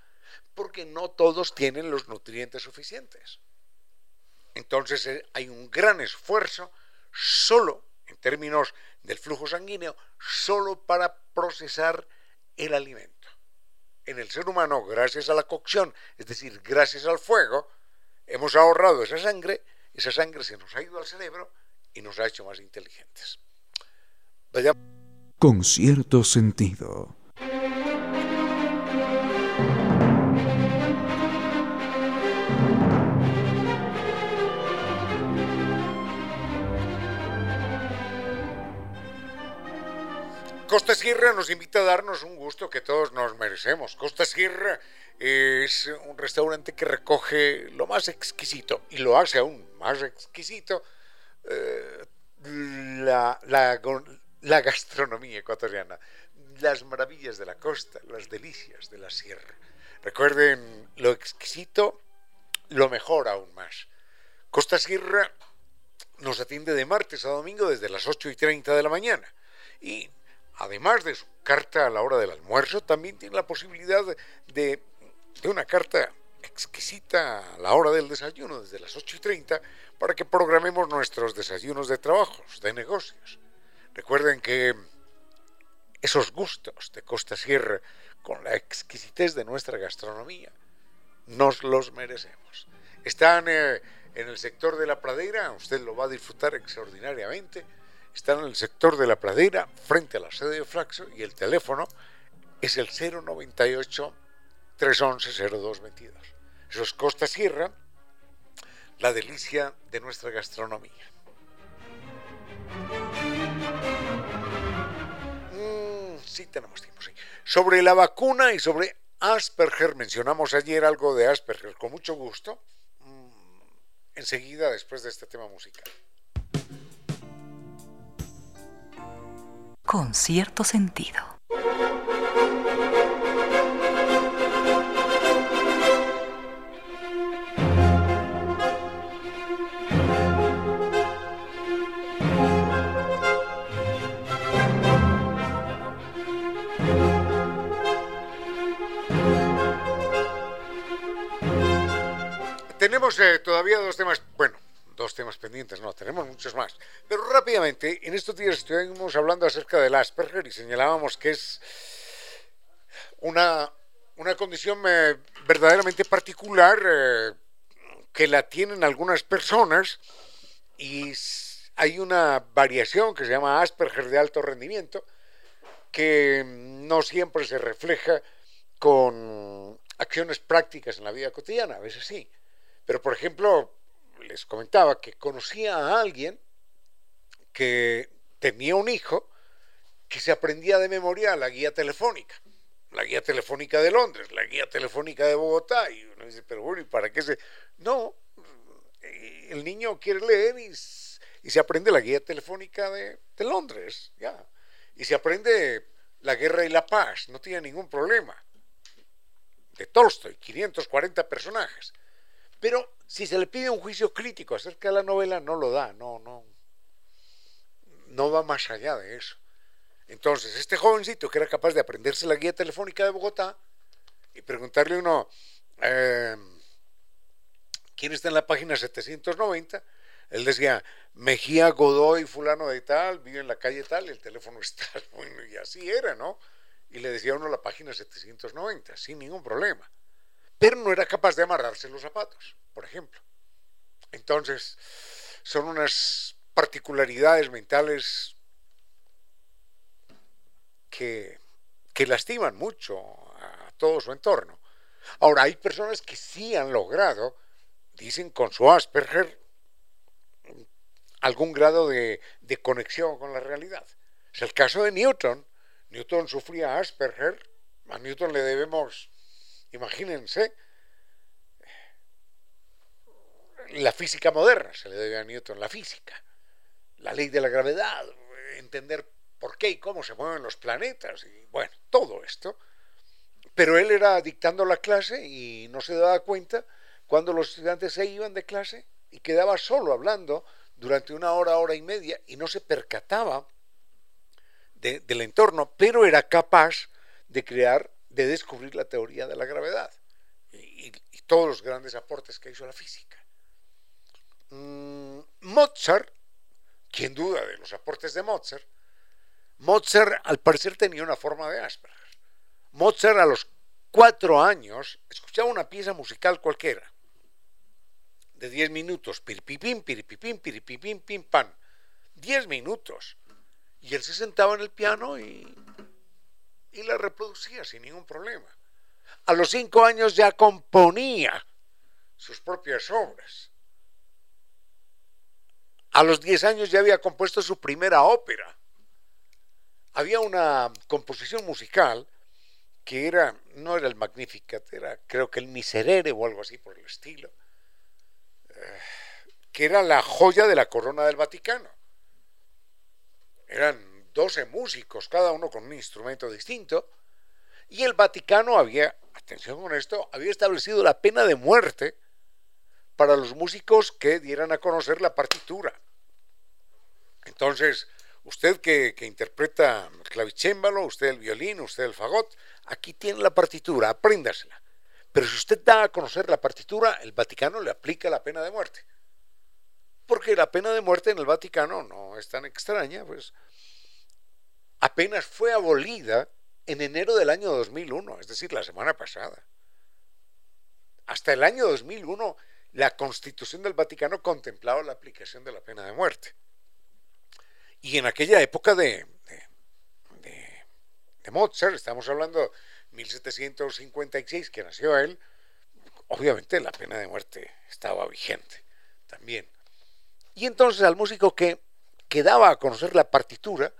porque no todos tienen los nutrientes suficientes. Entonces eh, hay un gran esfuerzo solo en términos del flujo sanguíneo, solo para procesar el alimento. En el ser humano, gracias a la cocción, es decir, gracias al fuego, hemos ahorrado esa sangre, esa sangre se nos ha ido al cerebro y nos ha hecho más inteligentes. Con cierto sentido. Costa Sierra nos invita a darnos un gusto que todos nos merecemos. Costa Sierra es un restaurante que recoge lo más exquisito y lo hace aún más exquisito eh, la, la gastronomía ecuatoriana, las maravillas de la costa, las delicias de la sierra. Recuerden lo exquisito, lo mejor aún más. Costa Sierra nos atiende de martes a domingo desde las 8 y 30 de la mañana y además de su carta a la hora del almuerzo, también tiene la posibilidad de, una carta exquisita a la hora del desayuno, desde las 8 y 30, para que programemos nuestros desayunos de trabajos, de negocios. Recuerden que esos gustos de Costa Sierra, con la exquisitez de nuestra gastronomía, nos los merecemos. Están eh, en el sector de la pradera, usted lo va a disfrutar extraordinariamente. Están en el sector de la pradera, frente a la sede de Flaxo, y el teléfono es el 098 311 0222. Eso es Costa Sierra, la delicia de nuestra gastronomía. Mm, sí, tenemos tiempo. Sobre la vacuna y sobre Asperger, mencionamos ayer algo de Asperger, con mucho gusto, mm, enseguida después de este tema musical. Con cierto sentido. Tenemos eh, todavía dos temas, bueno, dos temas pendientes, no, tenemos muchos más. Pero rápidamente, en estos días estuvimos hablando acerca del Asperger y señalábamos que es una, una condición eh, verdaderamente particular eh, que la tienen algunas personas y hay una variación que se llama Asperger de alto rendimiento que no siempre se refleja con acciones prácticas en la vida cotidiana, a veces sí. Pero, por ejemplo, les comentaba que conocía a alguien que tenía un hijo que se aprendía de memoria la guía telefónica, la guía telefónica de Londres, la guía telefónica de Bogotá, y uno dice, pero bueno, ¿y para qué se...? No, el niño quiere leer y, se aprende la guía telefónica de, de Londres, ya, y se aprende la guerra y la paz, no tiene ningún problema. De Tolstoy, 540 personajes. Pero si se le pide un juicio crítico acerca de la novela, no lo da, no, no, no va más allá de eso. Entonces, este jovencito que era capaz de aprenderse la guía telefónica de Bogotá y preguntarle a uno, eh, ¿quién está en la página 790? Él decía, Mejía Godoy, fulano de tal, vive en la calle tal, el teléfono <laughs> está, bueno, y así era, ¿no? Y le decía uno la página 790, sin ningún problema pero no era capaz de amarrarse los zapatos, por ejemplo. Entonces, son unas particularidades mentales que, lastiman mucho a todo su entorno. Ahora, hay personas que sí han logrado, dicen con su Asperger, algún grado de, de conexión con la realidad. Es el caso de Newton. Newton sufría Asperger. A Newton le debemos Imagínense la física moderna, se le debe a Newton la física, la ley de la gravedad, entender por qué y cómo se mueven los planetas, y bueno, todo esto. Pero él era dictando la clase y no se daba cuenta cuando los estudiantes se iban de clase y quedaba solo hablando durante una hora, hora y media y no se percataba del entorno, pero era capaz de crear de descubrir la teoría de la gravedad y, todos los grandes aportes que hizo la física. Mm, Mozart, quien duda de los aportes de Mozart, Mozart al parecer tenía una forma de Asperger. Mozart a los cuatro años escuchaba una pieza musical cualquiera, de diez minutos, piripipim, piripipim, piripipim, pim, pan. Diez minutos. Y él se sentaba en el piano y y la reproducía sin ningún problema. A los cinco años ya componía sus propias obras. A los diez años ya había compuesto su primera ópera. Había una composición musical que era, no era el Magnificat, era creo que el Miserere o algo así por el estilo, eh, que era la joya de la corona del Vaticano. Eran 12 músicos, cada uno con un instrumento distinto, y el Vaticano había, atención con esto, había establecido la pena de muerte para los músicos que dieran a conocer la partitura. Entonces, usted que, interpreta el clavicémbalo, usted el violín, usted el fagot, aquí tiene la partitura, apréndasela. Pero si usted da a conocer la partitura, el Vaticano le aplica la pena de muerte. Porque la pena de muerte en el Vaticano no es tan extraña, pues apenas fue abolida en enero del año 2001, es decir, la semana pasada. Hasta el año 2001, la Constitución del Vaticano contemplaba la aplicación de la pena de muerte. Y en aquella época de, de, Mozart, estamos hablando 1756 que nació él, obviamente la pena de muerte estaba vigente también. Y entonces al músico que, que daba a conocer la partitura,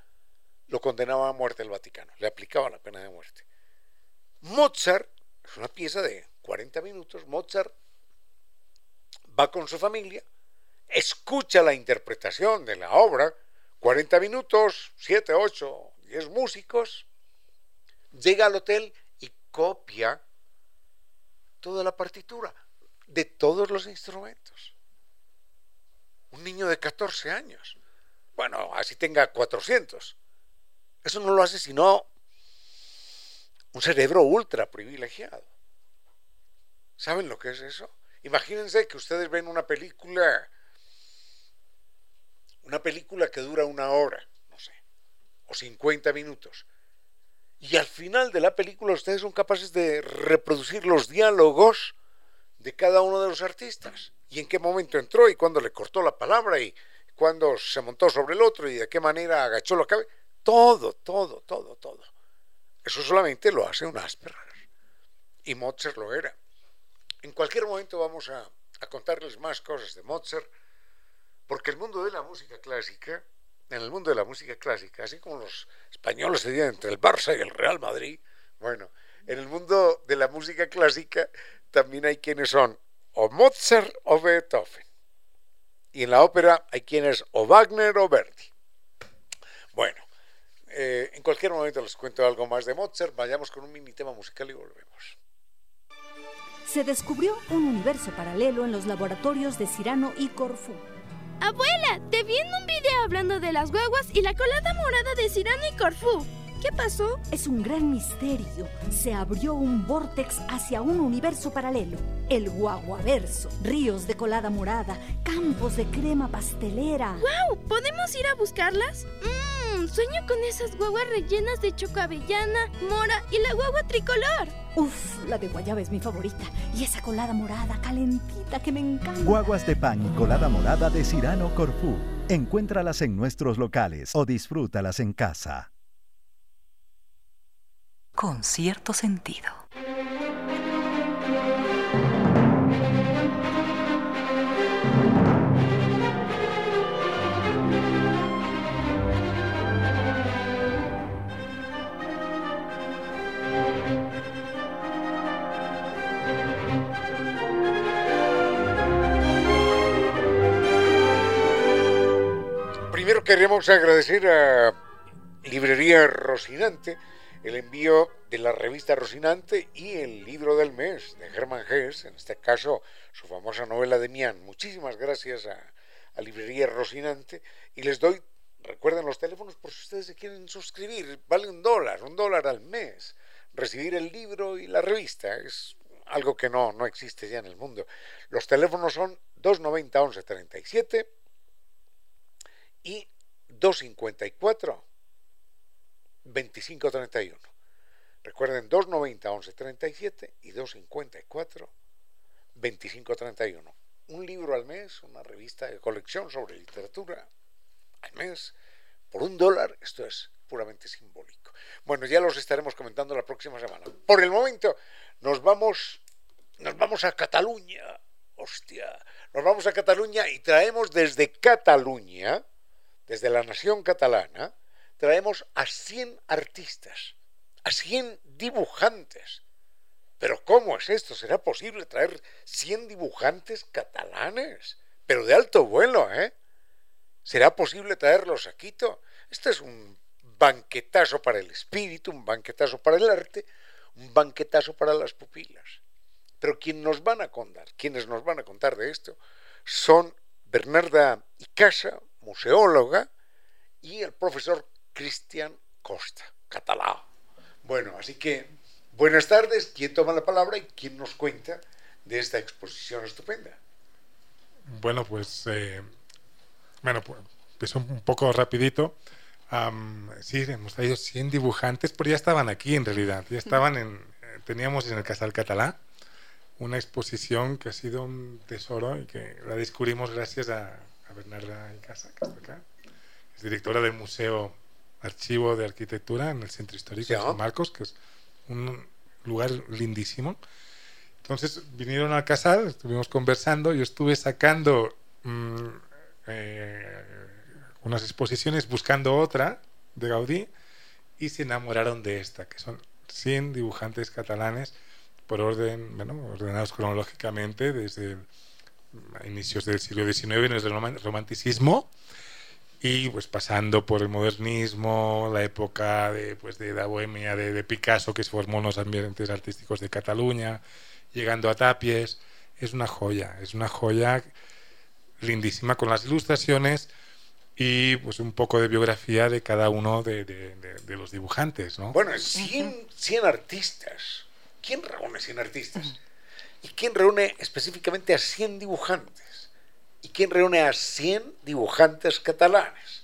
lo condenaba a muerte el Vaticano, le aplicaba la pena de muerte. Mozart, es una pieza de 40 minutos, Mozart va con su familia, escucha la interpretación de la obra, 40 minutos, 7, 8, 10 músicos, llega al hotel y copia toda la partitura de todos los instrumentos. Un niño de 14 años. Bueno, así tenga 400. Eso no lo hace sino un cerebro ultra privilegiado. ¿Saben lo que es eso? Imagínense que ustedes ven una película, una película que dura una hora, no sé, o 50 minutos. Y al final de la película ustedes son capaces de reproducir los diálogos de cada uno de los artistas. Y en qué momento entró y cuándo le cortó la palabra y cuándo se montó sobre el otro y de qué manera agachó la cabeza. Todo, todo, todo, todo. Eso solamente lo hace un Asperger. Y Mozart lo era. En cualquier momento vamos a, contarles más cosas de Mozart, porque el mundo de la música clásica, en el mundo de la música clásica, así como los españoles se entre el Barça y el Real Madrid, bueno, en el mundo de la música clásica también hay quienes son o Mozart o Beethoven. Y en la ópera hay quienes o Wagner o Verdi. Bueno, eh, en cualquier momento les cuento algo más de Mozart. Vayamos con un mini tema musical y volvemos. Se descubrió un universo paralelo en los laboratorios de Cirano y Corfú. Abuela, te vi en un video hablando de las guaguas y la colada morada de Cirano y Corfú. ¿Qué pasó? Es un gran misterio. Se abrió un vortex hacia un universo paralelo. El guaguaverso. Ríos de colada morada, campos de crema pastelera. ¡Wow! ¿Podemos ir a buscarlas? Mmm, sueño con esas guaguas rellenas de chocoavellana, mora y la guagua tricolor. Uf, la de guayaba es mi favorita. Y esa colada morada calentita que me encanta. Guaguas de pan y colada morada de Cirano Corfú. Encuéntralas en nuestros locales o disfrútalas en casa con cierto sentido. Queremos agradecer a Librería Rocinante el envío de la revista Rocinante y el libro del mes de Germán Hess, en este caso su famosa novela de Mian. Muchísimas gracias a, Librería Rocinante y les doy, recuerden los teléfonos por si ustedes se quieren suscribir, vale un dólar, un dólar al mes. Recibir el libro y la revista es algo que no, no existe ya en el mundo. Los teléfonos son 290 1137 y 254 2531. Recuerden 290 1137 y 254 2531. Un libro al mes, una revista de colección sobre literatura al mes, por un dólar, esto es puramente simbólico. Bueno, ya los estaremos comentando la próxima semana. Por el momento, nos vamos, nos vamos a Cataluña. Hostia, nos vamos a Cataluña y traemos desde Cataluña, desde la nación catalana, traemos a 100 artistas, a 100 dibujantes. Pero ¿cómo es esto? ¿Será posible traer 100 dibujantes catalanes? Pero de alto vuelo, ¿eh? ¿Será posible traerlos a Quito? Este es un banquetazo para el espíritu, un banquetazo para el arte, un banquetazo para las pupilas. Pero quien nos van a contar, quienes nos van a contar de esto, son Bernarda Icasa, museóloga, y el profesor Cristian Costa, catalán. Bueno, así que Buenas tardes, ¿quién toma la palabra y quién nos cuenta de esta exposición estupenda? Bueno, pues, eh, bueno, pues, un poco rapidito. Sí, hemos traído 100 dibujantes, pero ya estaban aquí en realidad, ya estaban en, eh, teníamos en el Casal Catalá una exposición que ha sido un tesoro y que la descubrimos gracias a, a Bernarda Casa, que está acá. Es directora del Museo Archivo de Arquitectura en el Centro Histórico de San Marcos, que es un lugar lindísimo. Entonces vinieron al casal, estuvimos conversando, yo estuve sacando mmm, eh, unas exposiciones buscando otra de Gaudí y se enamoraron de esta, que son 100 dibujantes catalanes por orden, bueno, ordenados cronológicamente desde inicios del siglo XIX en el romanticismo y pues pasando por el modernismo, la época de, pues, de la bohemia de, de Picasso que se formó en los ambientes artísticos de Cataluña, llegando a Tapies, es una joya, es una joya lindísima con las ilustraciones y pues un poco de biografía de cada uno de, de, de los dibujantes, ¿no? Bueno, 100, 100 artistas ¿Quién reúne 100 artistas? ¿Y quién reúne específicamente a 100 dibujantes? ¿Y quién reúne a 100 dibujantes catalanes?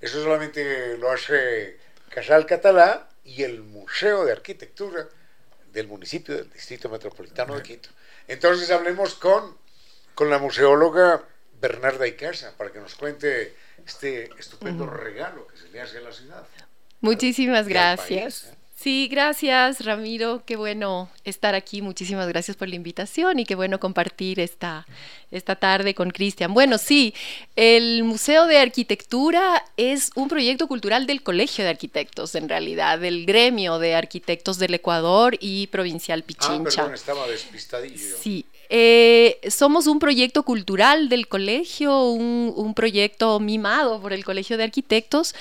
Eso solamente lo hace Casal Catalá y el Museo de Arquitectura del municipio del Distrito Metropolitano de Quito. Entonces hablemos con, con la museóloga Bernarda Icaza para que nos cuente este estupendo regalo que se le hace a la ciudad. Muchísimas gracias. Sí, gracias Ramiro, qué bueno estar aquí, muchísimas gracias por la invitación y qué bueno compartir esta, esta tarde con Cristian. Bueno, sí, el Museo de Arquitectura es un proyecto cultural del Colegio de Arquitectos, en realidad, del gremio de arquitectos del Ecuador y Provincial Pichincha. Ah, perdón, estaba despistadillo. Sí, eh, somos un proyecto cultural del colegio, un, proyecto mimado por el Colegio de Arquitectos,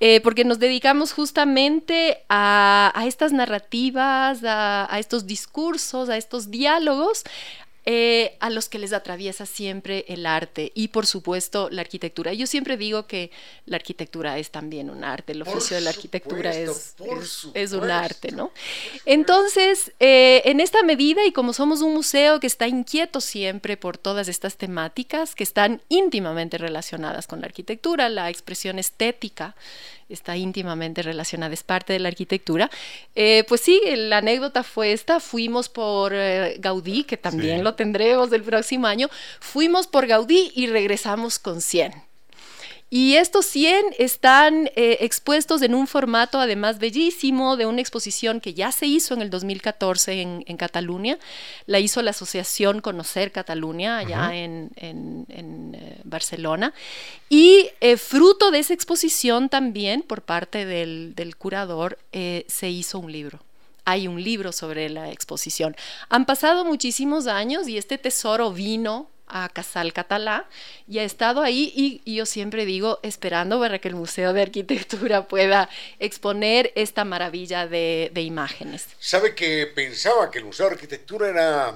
eh, porque nos dedicamos justamente a, estas narrativas, a, estos discursos, a estos diálogos, eh, a los que les atraviesa siempre el arte y por supuesto la arquitectura. Yo siempre digo que la arquitectura es también un arte, el oficio por de la arquitectura supuesto, es, es, es, un arte, ¿no? Entonces, eh, en esta medida y como somos un museo que está inquieto siempre por todas estas temáticas que están íntimamente relacionadas con la arquitectura, la expresión estética, está íntimamente relacionada, es parte de la arquitectura. Eh, pues sí, la anécdota fue esta, fuimos por eh, Gaudí, que también sí. lo tendremos el próximo año, fuimos por Gaudí y regresamos con 100. Y estos 100 están eh, expuestos en un formato además bellísimo de una exposición que ya se hizo en el 2014 en, en Cataluña. La hizo la Asociación Conocer Cataluña allá uh -huh. en, en, en eh, Barcelona. Y eh, fruto de esa exposición también por parte del, del curador se hizo un libro hay un libro sobre la exposición. Han pasado muchísimos años y este tesoro vino a Casal Catalá y ha estado ahí y, y, yo siempre digo esperando para que el Museo de Arquitectura <laughs> pueda exponer esta maravilla de, de imágenes. Sabe que pensaba que el Museo de Arquitectura era,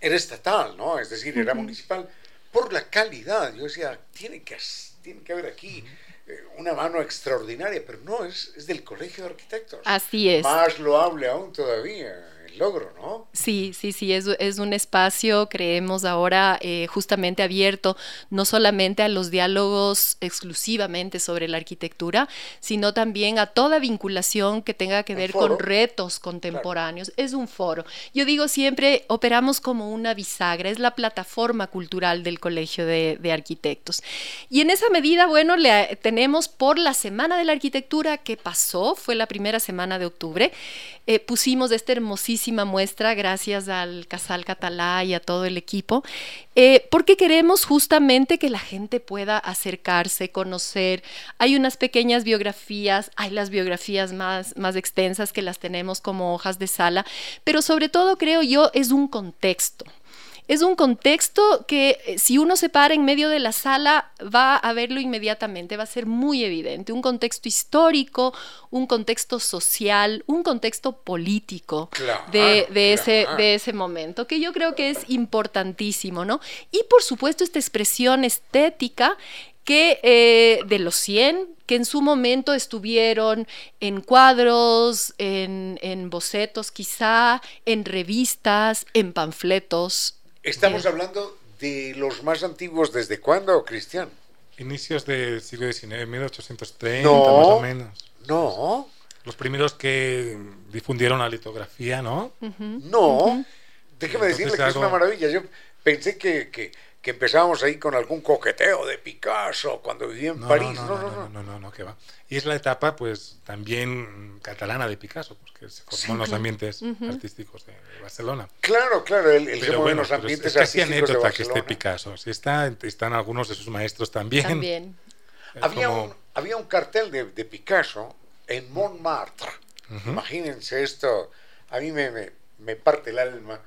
era estatal, ¿no? Es decir, era uh -huh. municipal por la calidad. Yo decía, tiene que, tiene que haber aquí eh, una mano extraordinaria, pero no, es, es del Colegio de Arquitectos. Así es. Más loable aún todavía logro, ¿no? Sí, sí, sí, es, es un espacio, creemos ahora, eh, justamente abierto no solamente a los diálogos exclusivamente sobre la arquitectura, sino también a toda vinculación que tenga que ver con retos contemporáneos. Claro. Es un foro. Yo digo siempre, operamos como una bisagra, es la plataforma cultural del Colegio de, de Arquitectos. Y en esa medida, bueno, le, tenemos por la Semana de la Arquitectura que pasó, fue la primera semana de octubre, eh, pusimos este hermosísimo muestra gracias al Casal Catalá y a todo el equipo, eh, porque queremos justamente que la gente pueda acercarse, conocer. Hay unas pequeñas biografías, hay las biografías más, más extensas que las tenemos como hojas de sala, pero sobre todo creo yo es un contexto es un contexto que eh, si uno se para en medio de la sala va a verlo inmediatamente, va a ser muy evidente. Un contexto histórico, un contexto social, un contexto político claro, de, de, claro. ese, de ese momento, que yo creo que es importantísimo, ¿no? Y por supuesto esta expresión estética que eh, de los 100 que en su momento estuvieron en cuadros, en, en bocetos quizá, en revistas, en panfletos. Estamos hablando de los más antiguos, ¿desde cuándo, Cristian? Inicios del siglo XIX, 1830 No. más o menos. No, Los primeros que difundieron la litografía, ¿no? no. Déjeme Entonces, decirle que es una maravilla. Yo pensé que, que, que empezábamos ahí con algún coqueteo de Picasso cuando vivía en No, París. no, no, no, no, no, no, no, que va. Y es la etapa, pues, también catalana de Picasso, porque se formó Sí. en los ambientes artísticos de, de Barcelona. Claro, claro, él, él se Pero mueve en bueno, los pero es- ambientes es casi artísticos de anécdota que esté. Picasso. Si está, están algunos de sus maestros también. También. Había, como- un, había un cartel de, de Picasso en Montmartre. Imagínense esto, a mí me, me, me parte el alma.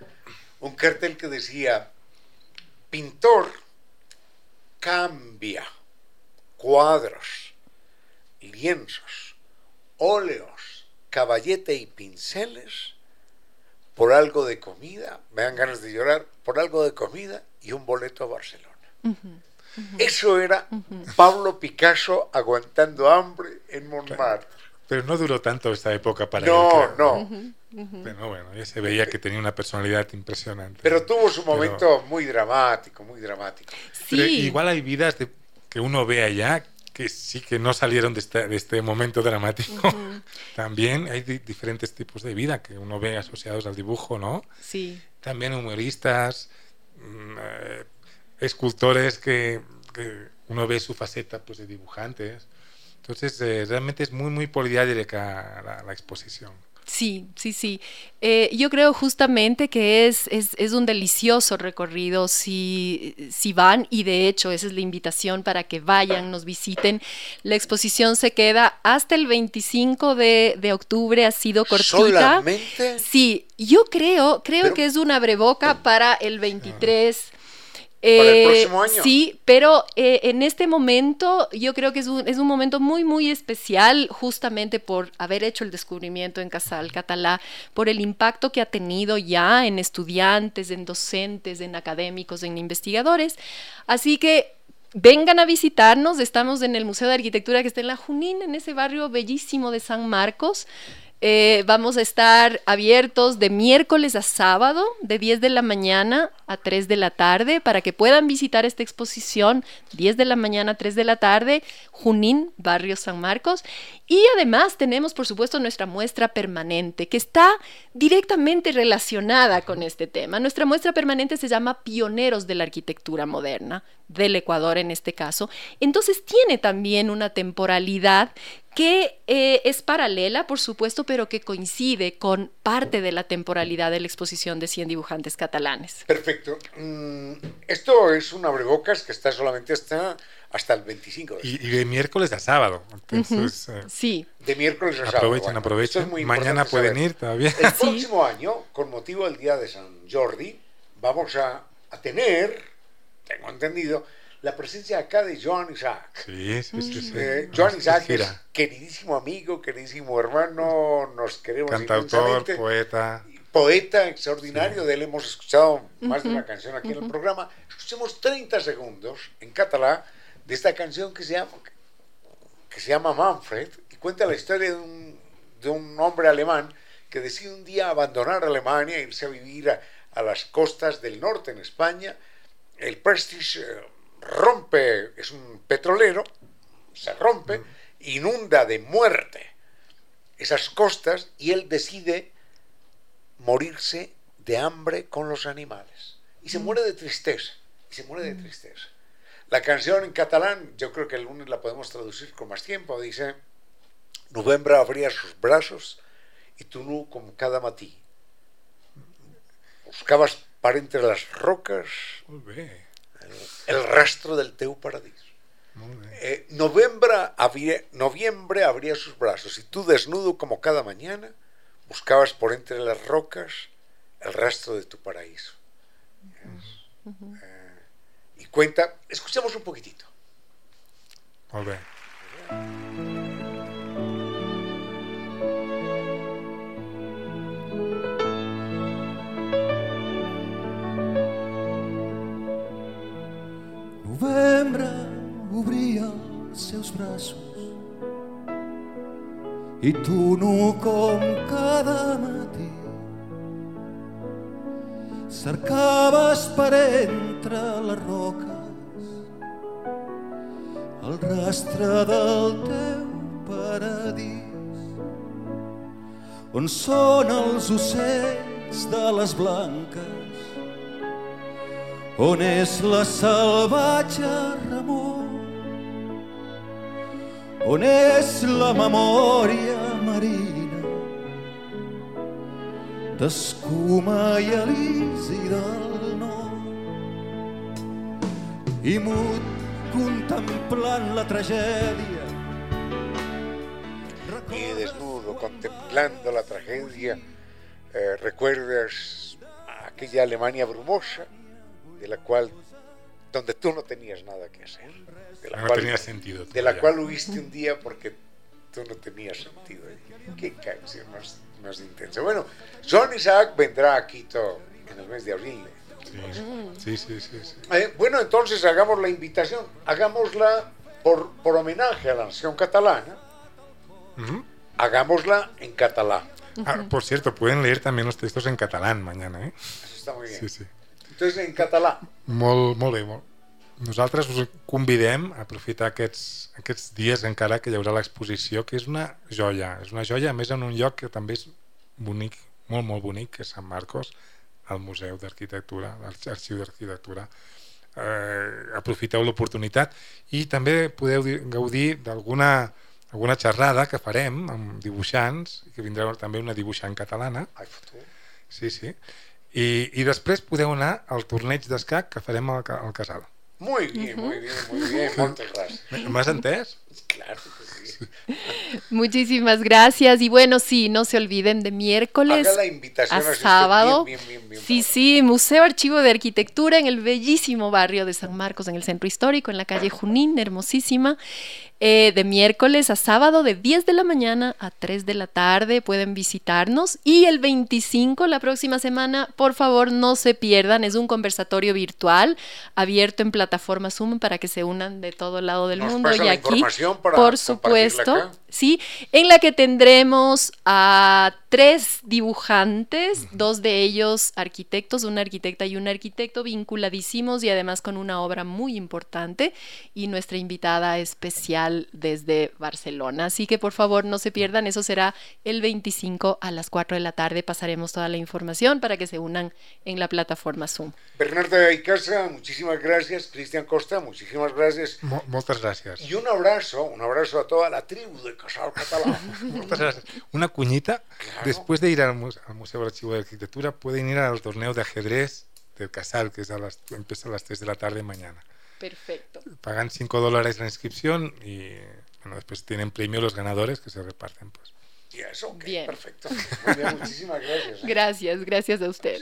Un cartel que decía, pintor cambia cuadros, lienzos, óleos, caballete y pinceles por algo de comida, me dan ganas de llorar, por algo de comida y un boleto a Barcelona. Eso era Pablo Picasso aguantando hambre en Montmartre. Pero no duró tanto esta época para No, él. creo. no. Pero bueno, ya se veía que tenía una personalidad impresionante. Pero tuvo su Pero- momento muy dramático, muy dramático. Pero igual hay vidas de- que uno ve allá que sí que no salieron de este, de este momento dramático. <laughs> También hay di- diferentes tipos de vida que uno ve asociados al dibujo, ¿no? Sí. También humoristas, mm, eh, escultores que, que uno ve su faceta pues, de dibujantes. Entonces, eh, realmente es muy, muy poliédrica la, la exposición. Sí, sí, sí. Eh, yo creo justamente que es, es, es un delicioso recorrido si, si van y de hecho esa es la invitación para que vayan, nos visiten. La exposición se queda hasta el 25 de, de octubre, ha sido cortita. ¿Solamente? Sí, yo creo, creo Pero- que es una breboca para el 23. ¿Para el Eh, próximo año? Sí, pero eh, en este momento yo creo que es un, es un momento muy, muy especial justamente por haber hecho el descubrimiento en Casal Catalá, por el impacto que ha tenido ya en estudiantes, en docentes, en académicos, en investigadores. Así que vengan a visitarnos, estamos en el Museo de Arquitectura que está en La Junín, en ese barrio bellísimo de San Marcos. Eh, vamos a estar abiertos de miércoles a sábado, de 10 de la mañana a 3 de la tarde, para que puedan visitar esta exposición, 10 de la mañana a 3 de la tarde, Junín, Barrio San Marcos. Y además tenemos, por supuesto, nuestra muestra permanente, que está directamente relacionada con este tema. Nuestra muestra permanente se llama Pioneros de la Arquitectura Moderna, del Ecuador en este caso. Entonces tiene también una temporalidad que eh, es paralela, por supuesto, pero que coincide con parte de la temporalidad de la exposición de 100 dibujantes catalanes. Perfecto. Mm, esto es una abrebocas que está solamente hasta, hasta el 25 de Y, y de miércoles a sábado. Entonces, eh, Sí. De miércoles a sábado. aprovechen, Bueno, aprovechen. esto es muy Mañana pueden saber. ir todavía. El <laughs> próximo año, con motivo del Día de San Jordi, vamos a, a tener, tengo entendido, la presencia acá de Joan Isaac. Sí, sí, sí. sí. Eh, Joan Es Isaac es queridísimo amigo, queridísimo hermano, nos queremos Cantautor, poeta. poeta extraordinario, de él hemos escuchado más de Ujú, una canción aquí en el programa. Escuchemos 30 segundos en catalán de esta canción que se llama, que se llama Manfred y cuenta la historia de un, de un hombre alemán que decide un día abandonar Alemania e irse a vivir a, a las costas del norte en España. El Prestige eh, rompe, es un petrolero, se rompe, inunda de muerte esas costas y él decide morirse de hambre con los animales. Y se muere de tristeza. Y se muere de tristeza. La canción en catalán, yo creo que el lunes la podemos traducir con más tiempo. Dice, Novembre abría sus brazos y tú nu como cada matí. Buscabas para entre las rocas. El rastro del teu paradís. Eh, noviembre, abría, noviembre abría sus brazos y tú desnudo como cada mañana buscabas por entre las rocas el rastro de tu paraíso. Eh, y cuenta, escuchemos un poquitito. Molt bé. Novembre obria seus braços. I tu nu com cada matí cercaves per entre les roques el rastre del teu paradís on són els ocells de les blanques on és la salvatge on és la memòria marina d'escuma i elisi del nord. I mut contemplant la tragèdia Y desnudo, contemplando la tragedia, eh, recuerdas aquella Alemania brumosa, de la cual, donde tú no tenías nada que hacer. De la No cual, tenía sentido De la cual huiste un día porque tú no tenías sentido. Qué canción más, más intensa. Bueno, John Isaac vendrá a Quito en el mes de abril. Sí, sí, sí. sí. Eh, bueno, entonces hagamos la invitación, hagámosla por, por homenaje a la nación catalana, hagámosla en catalán. Ah, por cierto, pueden leer también los textos en catalán mañana, ¿eh? Eso está muy bien. Sí, sí. Entonces, en catalán. Molt, molt bé. Molt. Nosaltres us convidem a aprofitar aquests, aquests dies encara que hi haurà l'exposició, que és una joia. És una joia, a més, en un lloc que també és bonic, molt, molt bonic, que és Sant Marcos, al Museu d'Arquitectura, l'Arxiu d'Arquitectura. Eh, aprofiteu l'oportunitat i també podeu di- gaudir d'alguna alguna xerrada que farem amb dibuixants, que vindrà també una dibuixant catalana. Ai. Sí, sí. I, I després podeu anar al torneig d'escac que farem al, al casal. Muy bien, muy bien, muy bien. Moltes <laughs> gràcies. ¿M'has entès? Claro que sí. <laughs> Muchísimas gracias. Y bueno, sí, no se olviden de miércoles Haga la invitación a sábado. bien, bien, bien, bien sí, sí, Museo Archivo de Arquitectura en el bellísimo barrio de San Marcos, en el centro histórico, en la calle Junín, hermosísima. Eh, de miércoles a sábado, de 10 de la mañana a 3 de la tarde, pueden visitarnos. Y el 25, la próxima semana, por favor, no se pierdan. Es un conversatorio virtual abierto en plataforma Zoom para que se unan de todo lado del Nos mundo. Y aquí, por supuesto. Sí, en la que tendremos a tres dibujantes, dos de ellos arquitectos, una arquitecta y un arquitecto vinculadísimos y además con una obra muy importante y nuestra invitada especial desde Barcelona. Así que por favor no se pierdan, eso será el 25 a las 4 de la tarde. Pasaremos toda la información para que se unan en la plataforma Zoom. Bernardo Icaza, muchísimas gracias. Cristian Costa, muchísimas gracias. Mo- moltes gràcies. Y un abrazo, un abrazo a toda la tribu de Casal. Una cuñita. Después de ir al, mu- al Museo del Archivo de Arquitectura, pueden ir al torneo de ajedrez del Casal, que es a las, empieza a las 3 de la tarde mañana. Perfecto. Pagan 5 dólares la inscripción y bueno, después tienen premio los ganadores que se reparten. Pues. Y eso, perfecto. Muy bien, muchísimas gracias. ¿eh? Gracias, gracias a usted.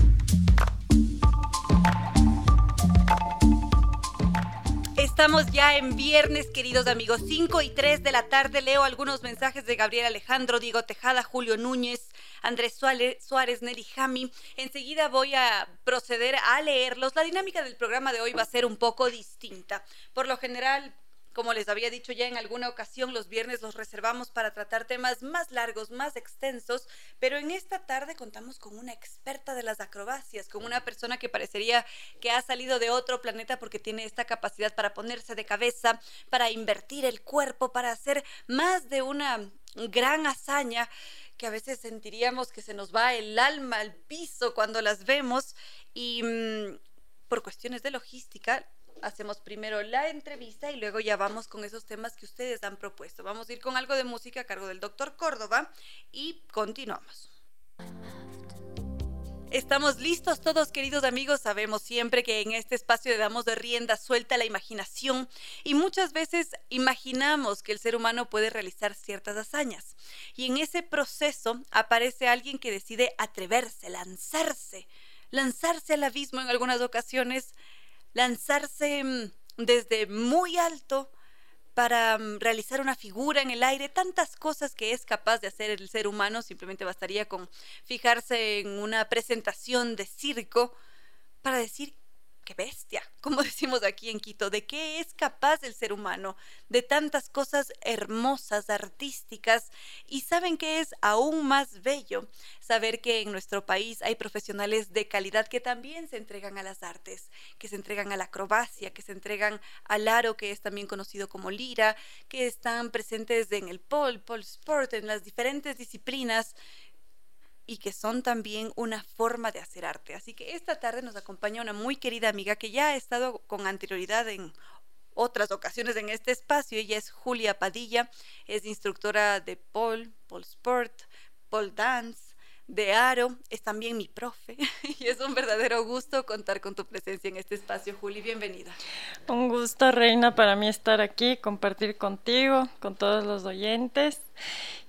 Estamos ya en viernes, queridos amigos, 5 y 3 de la tarde. Leo algunos mensajes de Gabriel Alejandro, Diego Tejada, Julio Núñez, Andrés Suárez, Nelly Jami. Enseguida voy a proceder a leerlos. La dinámica del programa de hoy va a ser un poco distinta. Por lo general, como les había dicho ya en alguna ocasión, los viernes los reservamos para tratar temas más largos, más extensos, pero en esta tarde contamos con una experta de las acrobacias, con una persona que parecería que ha salido de otro planeta porque tiene esta capacidad para ponerse de cabeza, para invertir el cuerpo, para hacer más de una gran hazaña que a veces sentiríamos que se nos va el alma al piso cuando las vemos. Y mm, por cuestiones de logística hacemos primero la entrevista y luego ya vamos con esos temas que ustedes han propuesto. Vamos a ir con algo de música a cargo del doctor Córdoba y continuamos. Estamos listos todos, queridos amigos. Sabemos siempre que en este espacio le damos de rienda suelta a la imaginación y muchas veces imaginamos que el ser humano puede realizar ciertas hazañas. Y en ese proceso aparece alguien que decide atreverse, lanzarse, lanzarse al abismo en algunas ocasiones lanzarse mm, desde muy alto para mm, realizar una figura en el aire, tantas cosas que es capaz de hacer el ser humano, simplemente bastaría con fijarse en una presentación de circo para decir bestia, como <laughs> decimos aquí en Quito, de qué es capaz el ser humano, de tantas cosas hermosas, artísticas, y saben que es aún más bello saber que en nuestro país hay profesionales de calidad que también se entregan a las artes, que se entregan a la acrobacia, que se entregan al aro, que es también conocido como lira, que están presentes en el pole, pole sport, en las diferentes disciplinas y que son también una forma de hacer arte. Así que esta tarde nos acompaña una muy querida amiga que ya ha estado con anterioridad en otras ocasiones en este espacio. Ella es Julia Padilla, es instructora de pole, pole sport, pole dance, de Aro, es también mi profe <laughs> y es un verdadero gusto contar con tu presencia en este espacio, Juli. Bienvenida. Un gusto, Reina, para mí estar aquí, compartir contigo, con todos los oyentes.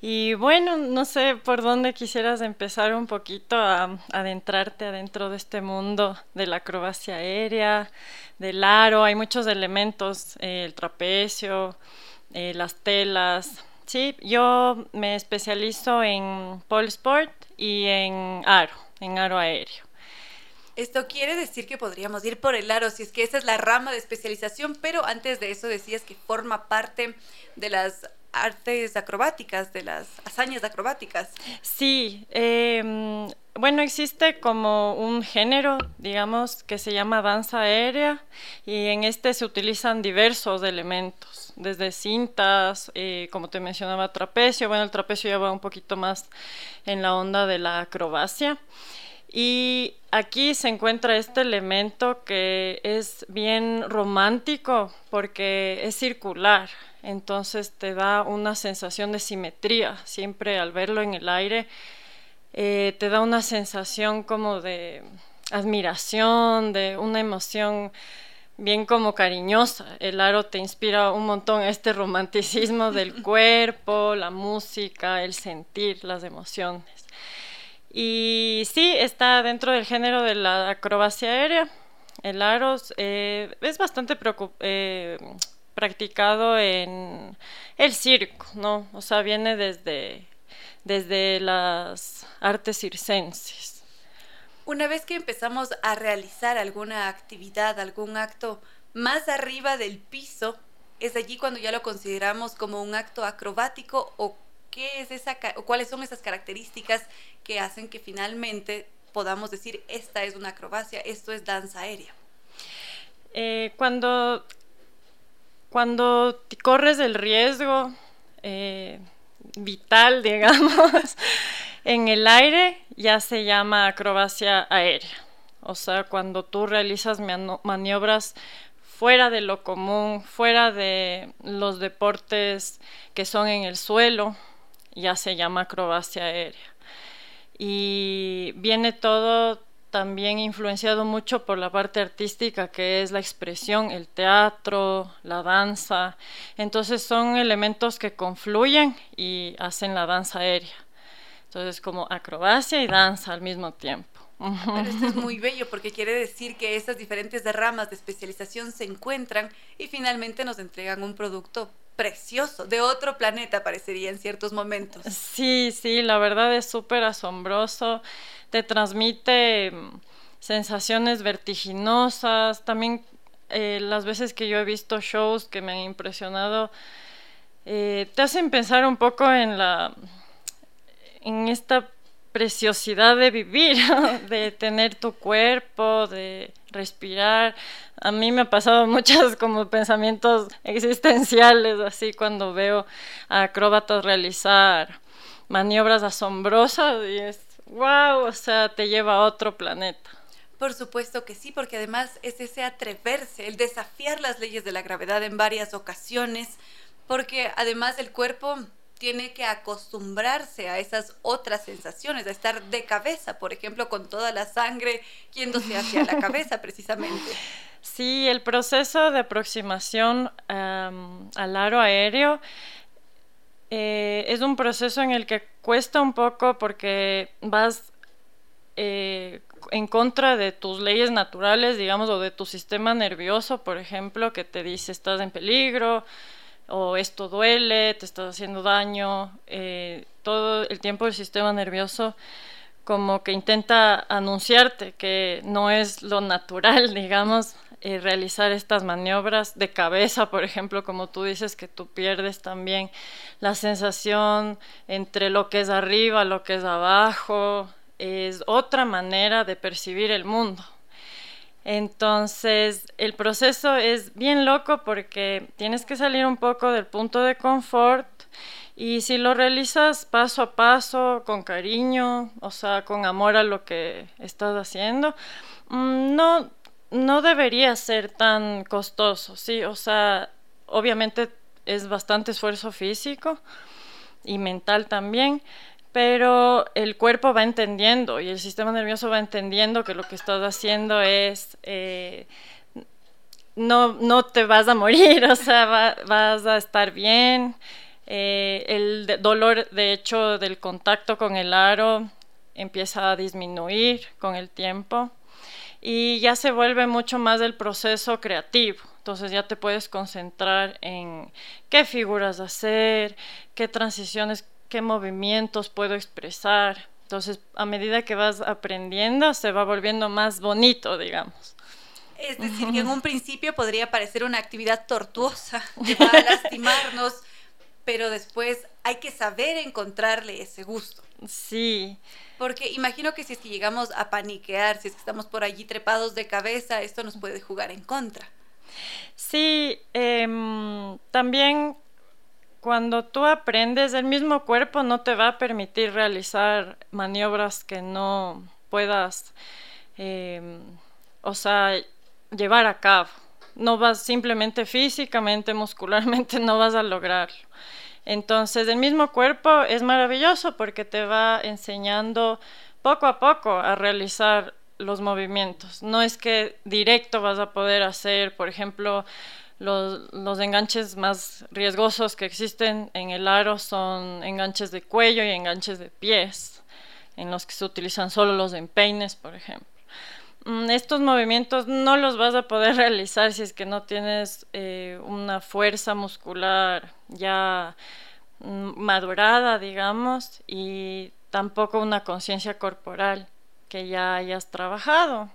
Y bueno, no sé por dónde quisieras empezar un poquito a, adentrarte adentro de este mundo de la acrobacia aérea, del aro. Hay muchos elementos, eh, el trapecio, eh, las telas. Sí, yo me especializo en pole sport y en aro, en aro aéreo. Esto quiere decir que podríamos ir por el aro, si es que esa es la rama de especialización, pero antes de eso decías que forma parte de las artes acrobáticas, de las hazañas acrobáticas. Sí, em, bueno, existe como un género, digamos, que se llama danza aérea y en este se utilizan diversos elementos, desde cintas, eh, como te mencionaba, trapecio, bueno, el trapecio ya va un poquito más en la onda de la acrobacia. Y aquí se encuentra este elemento que es bien romántico porque es circular, entonces te da una sensación de simetría, siempre al verlo en el aire, eh, te da una sensación como de admiración, de una emoción bien como cariñosa. El aro te inspira un montón este romanticismo del <laughs> cuerpo, la música, el sentir, las emociones. Y sí, está dentro del género de la acrobacia aérea. El aro eh, es bastante eh, practicado en el circo, ¿no? O sea, viene desde, desde las artes circenses. Una vez que empezamos a realizar alguna actividad, algún acto más arriba del piso, es allí cuando ya lo consideramos como un acto acrobático o qué es esa o cuáles son esas características que hacen que finalmente podamos decir esta es una acrobacia, esto es danza aérea. Eh, cuando, cuando corres el riesgo eh, vital, <laughs> digamos, en el aire, ya se llama acrobacia aérea. O sea, cuando tú realizas maniobras fuera de lo común, fuera de los deportes que son en el suelo, ya se llama acrobacia aérea. Y viene todo también influenciado mucho por la parte artística que es la expresión, el teatro, la danza. Entonces son elementos que confluyen y hacen la danza aérea. Entonces como acrobacia y danza al mismo tiempo. Pero esto es <laughs> muy bello porque quiere decir que esas diferentes ramas de especialización se encuentran y finalmente nos entregan un producto precioso, de otro planeta parecería en ciertos momentos. Sí, sí, la verdad es súper asombroso, te transmite mm, sensaciones vertiginosas, también eh, las veces que yo he visto shows que me han impresionado, eh, te hacen pensar un poco en la en esta preciosidad de vivir, <laughs> de tener tu cuerpo, de respirar. A mí me ha pasado <laughs> muchos como pensamientos existenciales, así cuando veo a acróbatas realizar maniobras asombrosas y es wow, o sea, te lleva a otro planeta. Por supuesto que sí, porque además es ese atreverse, el desafiar las leyes de la gravedad en varias ocasiones, porque además el cuerpo tiene que acostumbrarse a esas otras sensaciones, a estar de cabeza, por ejemplo, con toda la sangre yéndose hacia la <laughs> cabeza precisamente. Sí, el proceso de aproximación al aro aéreo eh, es un proceso en el que cuesta un poco porque vas eh, en contra de tus leyes naturales, digamos, o de tu sistema nervioso, por ejemplo, que te dice estás en peligro, o esto duele, te estás haciendo daño, eh, todo el tiempo el sistema nervioso como que intenta anunciarte que no es lo natural, <laughs> digamos, eh, realizar estas maniobras de cabeza, por ejemplo, como tú dices, que tú pierdes también la sensación entre lo que es arriba, lo que es abajo, es otra manera de percibir el mundo. Entonces, el proceso es bien loco porque tienes que salir un poco del punto de confort y si lo realizas paso a paso, con cariño, o sea, con amor a lo que estás haciendo, mm, no, no debería ser tan costoso, ¿sí? O sea, obviamente es bastante esfuerzo físico y mental también, pero el cuerpo va entendiendo y el sistema nervioso va entendiendo que lo que estás haciendo es... Eh, no, no te vas a morir, <laughs> o sea, vas a estar bien. Eh, el dolor, de hecho, del contacto con el aro empieza a disminuir con el tiempo y ya se vuelve mucho más el proceso creativo. Entonces ya te puedes concentrar en qué figuras hacer, qué transiciones qué movimientos puedo expresar. Entonces, a medida que vas aprendiendo, se va volviendo más bonito, digamos. Es decir, que en un principio podría parecer una actividad tortuosa, que va a <laughs> lastimarnos, pero después hay que saber encontrarle ese gusto. Sí. Porque imagino que si es que llegamos a paniquear, si es que estamos por allí trepados de cabeza, esto nos puede jugar en contra. Sí, em, también cuando tú aprendes, el mismo cuerpo no te va a permitir realizar maniobras que no puedas, em, o sea, llevar a cabo. No vas simplemente físicamente, <laughs> muscularmente, no vas a lograrlo. Entonces, el mismo cuerpo es maravilloso porque te va enseñando poco a poco a realizar los movimientos. No es que directo vas a poder hacer, por ejemplo, los, enganches más riesgosos que existen en el aro son enganches de cuello y enganches de pies, en los que se utilizan solo los empeines, por ejemplo. Mm, estos movimientos no los vas a poder <laughs> realizar si es que no tienes eh, una fuerza muscular ya mm, madurada, digamos, y tampoco una conciencia corporal que ya hayas trabajado.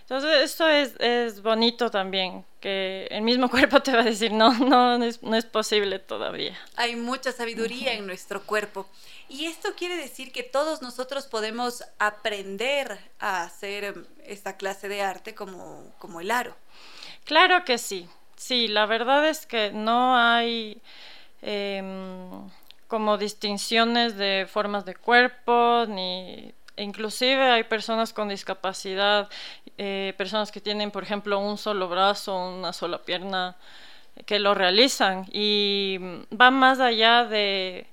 Entonces, esto es, es, bonito también, que el mismo <laughs> cuerpo te va a decir, no, no, no es, no es posible todavía. Hay mucha sabiduría en nuestro cuerpo. Y esto quiere decir que todos nosotros podemos aprender a hacer esta clase de arte como, como el aro. Claro que sí. Sí, la verdad es que no hay em, como distinciones de formas de cuerpo ni inclusive hay personas con discapacidad, eh, personas que tienen, por ejemplo, un solo brazo, una sola pierna, que lo realizan y va más allá de,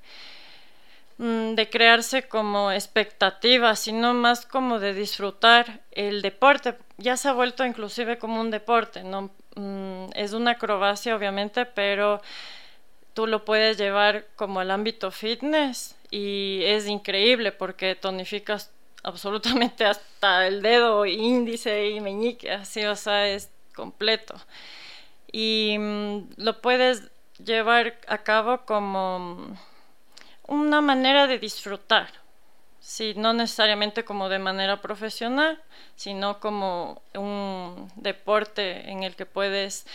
mm, de crearse como expectativas, sino más como de disfrutar el deporte. Ya se ha vuelto inclusive como un deporte, ¿no? Mm, es una acrobacia obviamente, pero tú lo puedes llevar como al ámbito fitness y es increíble porque tonificas absolutamente hasta el dedo índice y meñique, así, o sea, es completo. Y mm, lo puedes llevar a cabo como una manera de disfrutar, sí, no necesariamente como de manera profesional, sino como un deporte en el que puedes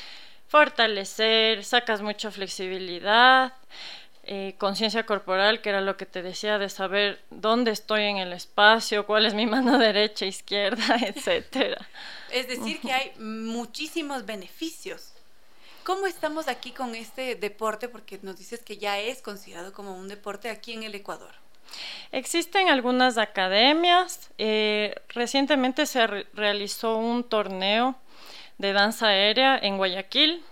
fortalecer, sacas mucha flexibilidad, eh, conciencia corporal, que era lo que te decía de saber dónde estoy en el espacio, cuál es mi <laughs> mano derecha, izquierda, <laughs> etcétera. Es decir, que hay muchísimos beneficios. ¿Cómo estamos aquí con este deporte? Porque nos dices que ya es considerado como un deporte aquí en el Ecuador. Existen algunas academias. Eh, recientemente se realizó un torneo de danza aérea en Guayaquil.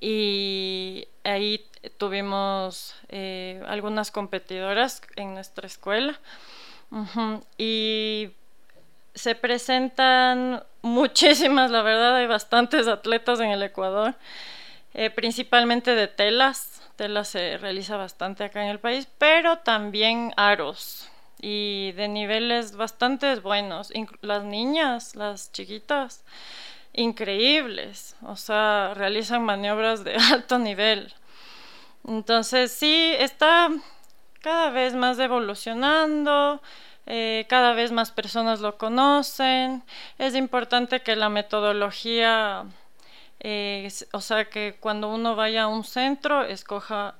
Y ahí tuvimos eh, algunas competidoras en nuestra escuela. Y se presentan <laughs> muchísimas, la verdad, hay bastantes atletas en el Ecuador, eh, principalmente de telas, telas se realiza bastante acá en el país, pero también aros, y de niveles bastante buenos. las niñas, las chiquitas, increíbles, o sea, realizan maniobras de <laughs> alto nivel. Entonces sí, está cada vez más evolucionando, eh, cada vez más personas lo conocen. Es importante que la metodología, eh, o sea, que cuando uno vaya a un centro, escoja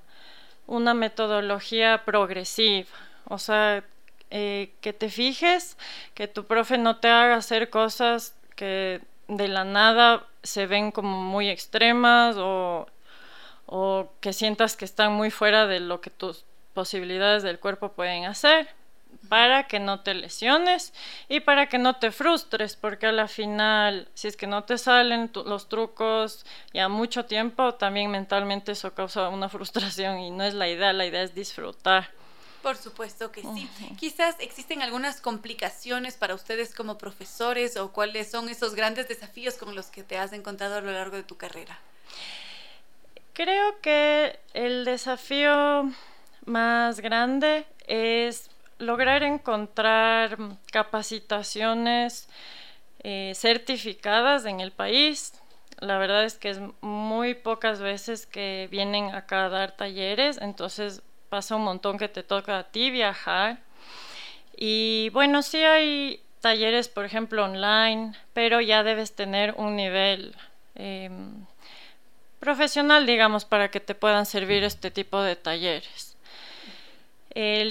una metodología progresiva. O sea, eh, que te fijes, que tu profe no te haga hacer cosas que de la nada se ven como muy extremas o, o que sientas que están muy fuera de lo que tus posibilidades del cuerpo pueden hacer para que no te lesiones y para que no te frustres, porque a la final, si es que no te salen los trucos ya mucho tiempo, también mentalmente eso causa una <laughs> frustración y no es la idea, la idea es disfrutar. Por supuesto que sí. Quizás existen algunas complicaciones para ustedes como profesores o cuáles son esos grandes desafíos con los que te has encontrado a lo largo de tu carrera. Creo que el desafío más grande es lograr encontrar capacitaciones eh, certificadas en el país. La verdad es que es muy pocas veces que vienen acá a dar talleres, entonces pasa un montón que te toca a ti viajar. Y bueno, sí hay talleres, por ejemplo, online, pero ya debes tener un nivel em, profesional, digamos, para que te puedan servir este tipo de talleres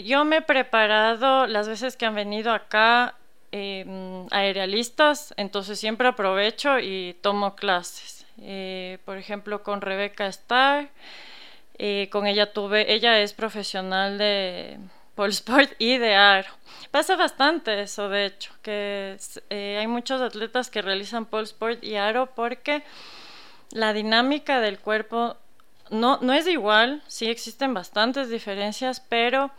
yo me he preparado las veces que han venido acá aerialistas, entonces siempre aprovecho y tomo clases. Eh, por ejemplo, con Rebeca Starr, eh, con ella tuve, ella es profesional de pole sport y de aro. Pasa bastante eso, de hecho, que eh, hay muchos atletas que realizan pole sport y aro porque la dinámica del cuerpo no, no es igual, sí existen bastantes diferencias, pero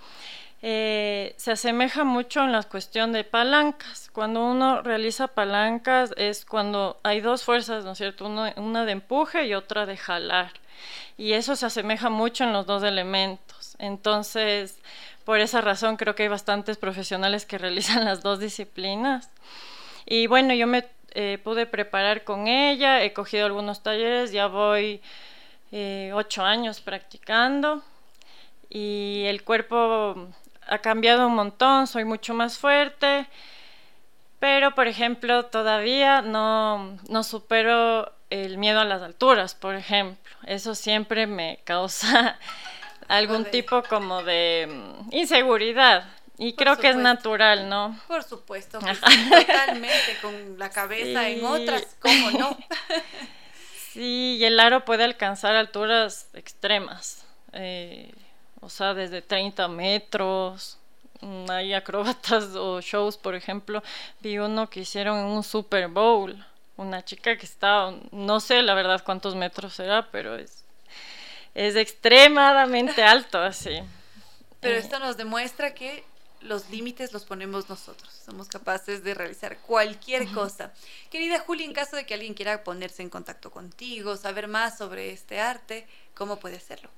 eh, se asemeja mucho en la cuestión de palancas. Cuando uno realiza palancas es cuando hay dos fuerzas, ¿no es cierto? una de empuje y otra de jalar. Y eso se asemeja mucho en los dos elementos. Entonces, por esa razón creo que hay bastantes profesionales que <laughs> realizan las dos disciplinas. Y bueno, yo me eh, pude preparar con ella, he cogido algunos talleres, ya voy eh, ocho años practicando y el cuerpo ha cambiado un montón, soy mucho más fuerte, pero por ejemplo todavía no, no supero el miedo a las alturas, por ejemplo. Eso siempre me causa <laughs> algún tipo como de mm, inseguridad. Y creo que es natural, ¿no? Por supuesto, <laughs> totalmente con la cabeza en otras, ¿cómo no? <laughs> Sí, y el aro puede alcanzar alturas extremas, eh, o sea, desde 30 metros. Mm, hay acróbatas o shows, por ejemplo, vi uno que hicieron en un Super Bowl. Una chica que estaba, no sé la verdad cuántos metros será, pero es, es extremadamente alto así. Pero eh. esto nos demuestra que los límites los ponemos nosotros. Somos capaces de realizar cualquier cosa. Querida Juli, en caso de que alguien quiera ponerse en contacto contigo, saber más sobre este arte, ¿cómo puede hacerlo?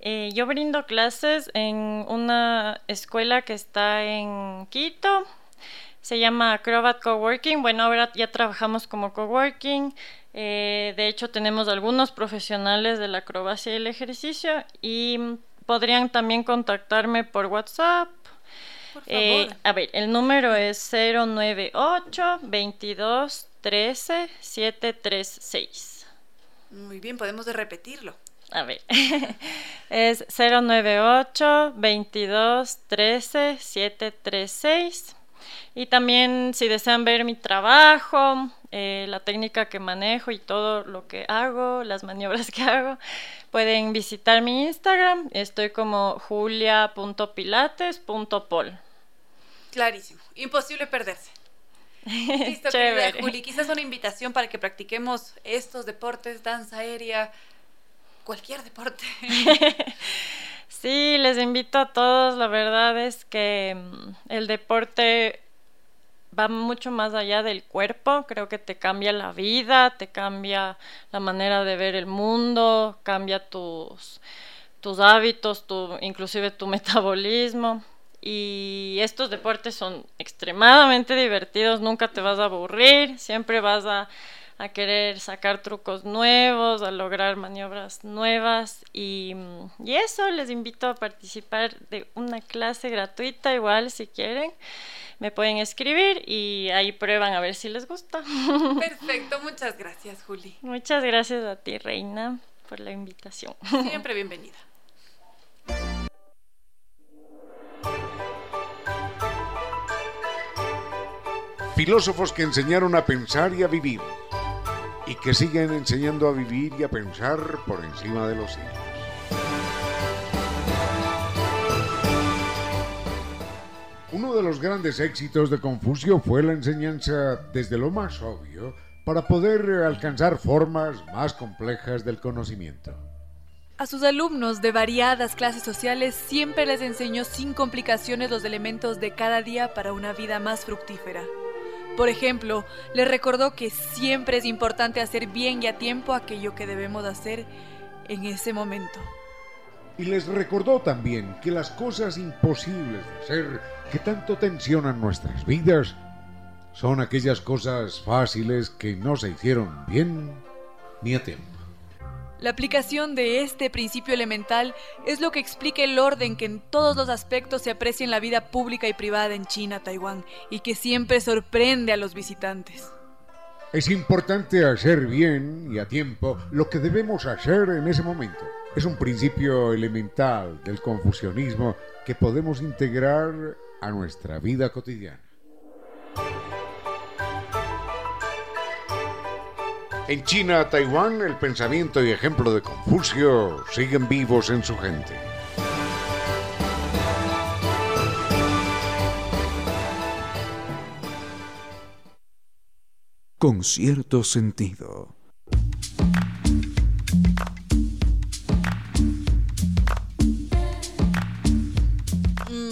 Eh, yo brindo clases en una escuela que está en Quito. Se llama Acrobat Coworking. Bueno, ahora ya trabajamos como coworking. Eh, de hecho, tenemos algunos profesionales de la acrobacia y el ejercicio y podrían también contactarme por WhatsApp eh, a ver, el número es 098 22 13 736. Muy bien, podemos repetirlo. A ver, <laughs> es 098 22 13 736. Y también si desean ver mi trabajo, eh, la técnica que manejo y todo lo que hago, las maniobras que hago, pueden visitar mi Instagram. Estoy como julia.pilates.pol. Clarísimo, imposible perderse. <laughs> Listo, querida Juli. Quizás una invitación para que practiquemos estos deportes, danza aérea, cualquier deporte. <laughs> sí, les invito a todos. La verdad es que mm, el deporte va mucho más allá del cuerpo, creo que te cambia la vida, te cambia la manera de ver el mundo, cambia tus, tus hábitos, tu, inclusive tu <laughs> metabolismo. y estos deportes son extremadamente divertidos, nunca te vas a aburrir, siempre vas a, a querer sacar trucos nuevos, a lograr maniobras nuevas y, y, eso, les invito a participar de una clase gratuita igual si quieren. Me pueden escribir y ahí prueban a ver si les gusta. <laughs> Perfecto, muchas gracias Juli. Muchas gracias a ti, Reina, por la invitación. <laughs> Siempre bienvenida. Filósofos que enseñaron a pensar y a vivir, y que siguen enseñando a vivir y a pensar por encima de los siglos. Uno de los grandes éxitos de Confucio fue la enseñanza desde lo más obvio para poder alcanzar formas más complejas del conocimiento. A sus alumnos de variadas clases sociales siempre les enseñó sin complicaciones los elementos de cada día para una vida más fructífera. Por ejemplo, les recordó que siempre es importante hacer bien y a tiempo aquello que debemos hacer en ese momento. Y les recordó también que las cosas imposibles de hacer que tanto tensionan nuestras vidas son aquellas cosas fáciles que no se hicieron bien ni a tiempo. La aplicación de este principio elemental es lo que explica el orden que en todos los aspectos se aprecia en la vida pública y privada en China, Taiwán, y que siempre sorprende a los visitantes. Es importante hacer bien y a tiempo lo que debemos hacer en ese momento. Es un principio elemental del confucianismo que podemos integrar a nuestra vida cotidiana. En China, Taiwán, el pensamiento y ejemplo de Confucio siguen vivos en su gente. Con cierto sentido.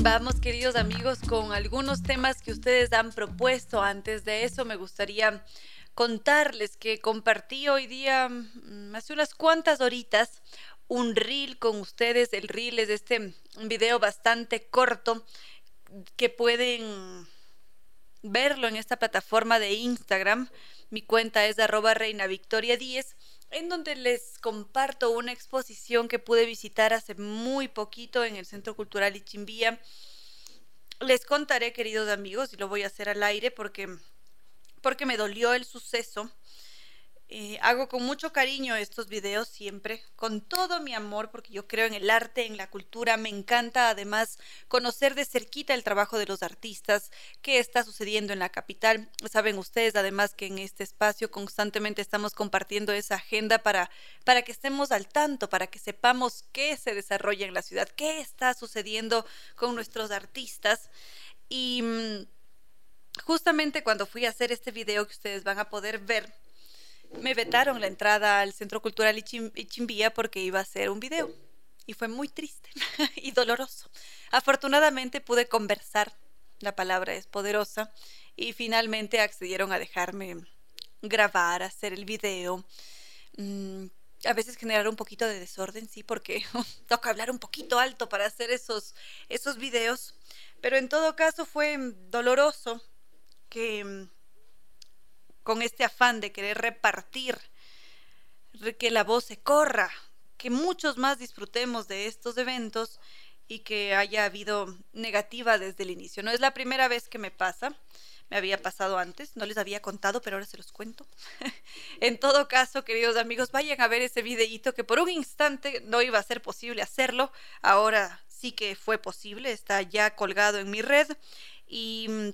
Vamos, queridos amigos, con algunos temas que ustedes han propuesto. Antes de eso, me gustaría contarles que compartí hoy día, mm, hace unas cuantas horitas, un reel con ustedes. El reel es este video bastante corto que pueden verlo en esta plataforma de Instagram. Mi cuenta es arroba reina victoria 10, en donde les comparto una exposición que pude visitar hace muy poquito en el Centro Cultural Ichimbía. Les contaré, queridos amigos, y lo voy a hacer al aire porque porque me dolió el suceso. Eh, hago con mucho cariño estos videos siempre, con todo mi amor, porque yo creo en el arte, en la cultura. Me encanta además conocer de cerquita el trabajo de los artistas, qué está sucediendo en la capital. Saben ustedes además que en este espacio constantemente estamos compartiendo esa agenda para, para que estemos al tanto, para que sepamos qué se desarrolla en la ciudad, qué está sucediendo con nuestros artistas. Y mm, justamente cuando fui a hacer este video que ustedes van a poder ver, me vetaron la entrada al Centro Cultural Ichimbía porque iba a hacer un video. Y fue muy triste <laughs> y doloroso. Afortunadamente pude conversar, la palabra es poderosa, y finalmente accedieron a dejarme grabar, hacer el video. Mm, a veces generar un poquito de desorden, sí, porque <laughs> toca hablar un poquito alto para hacer esos, esos videos. Pero en todo caso fue doloroso que mm, con este afán de querer repartir, que la voz se corra, que muchos más disfrutemos de estos eventos y que haya habido negativa desde el inicio. No es la primera vez que me pasa, me había pasado antes, no les había contado, pero ahora se los cuento. <laughs> en todo caso, queridos amigos, vayan a ver ese videíto que por un instante no iba a ser posible hacerlo, ahora sí que fue posible, está ya colgado en mi red y mm,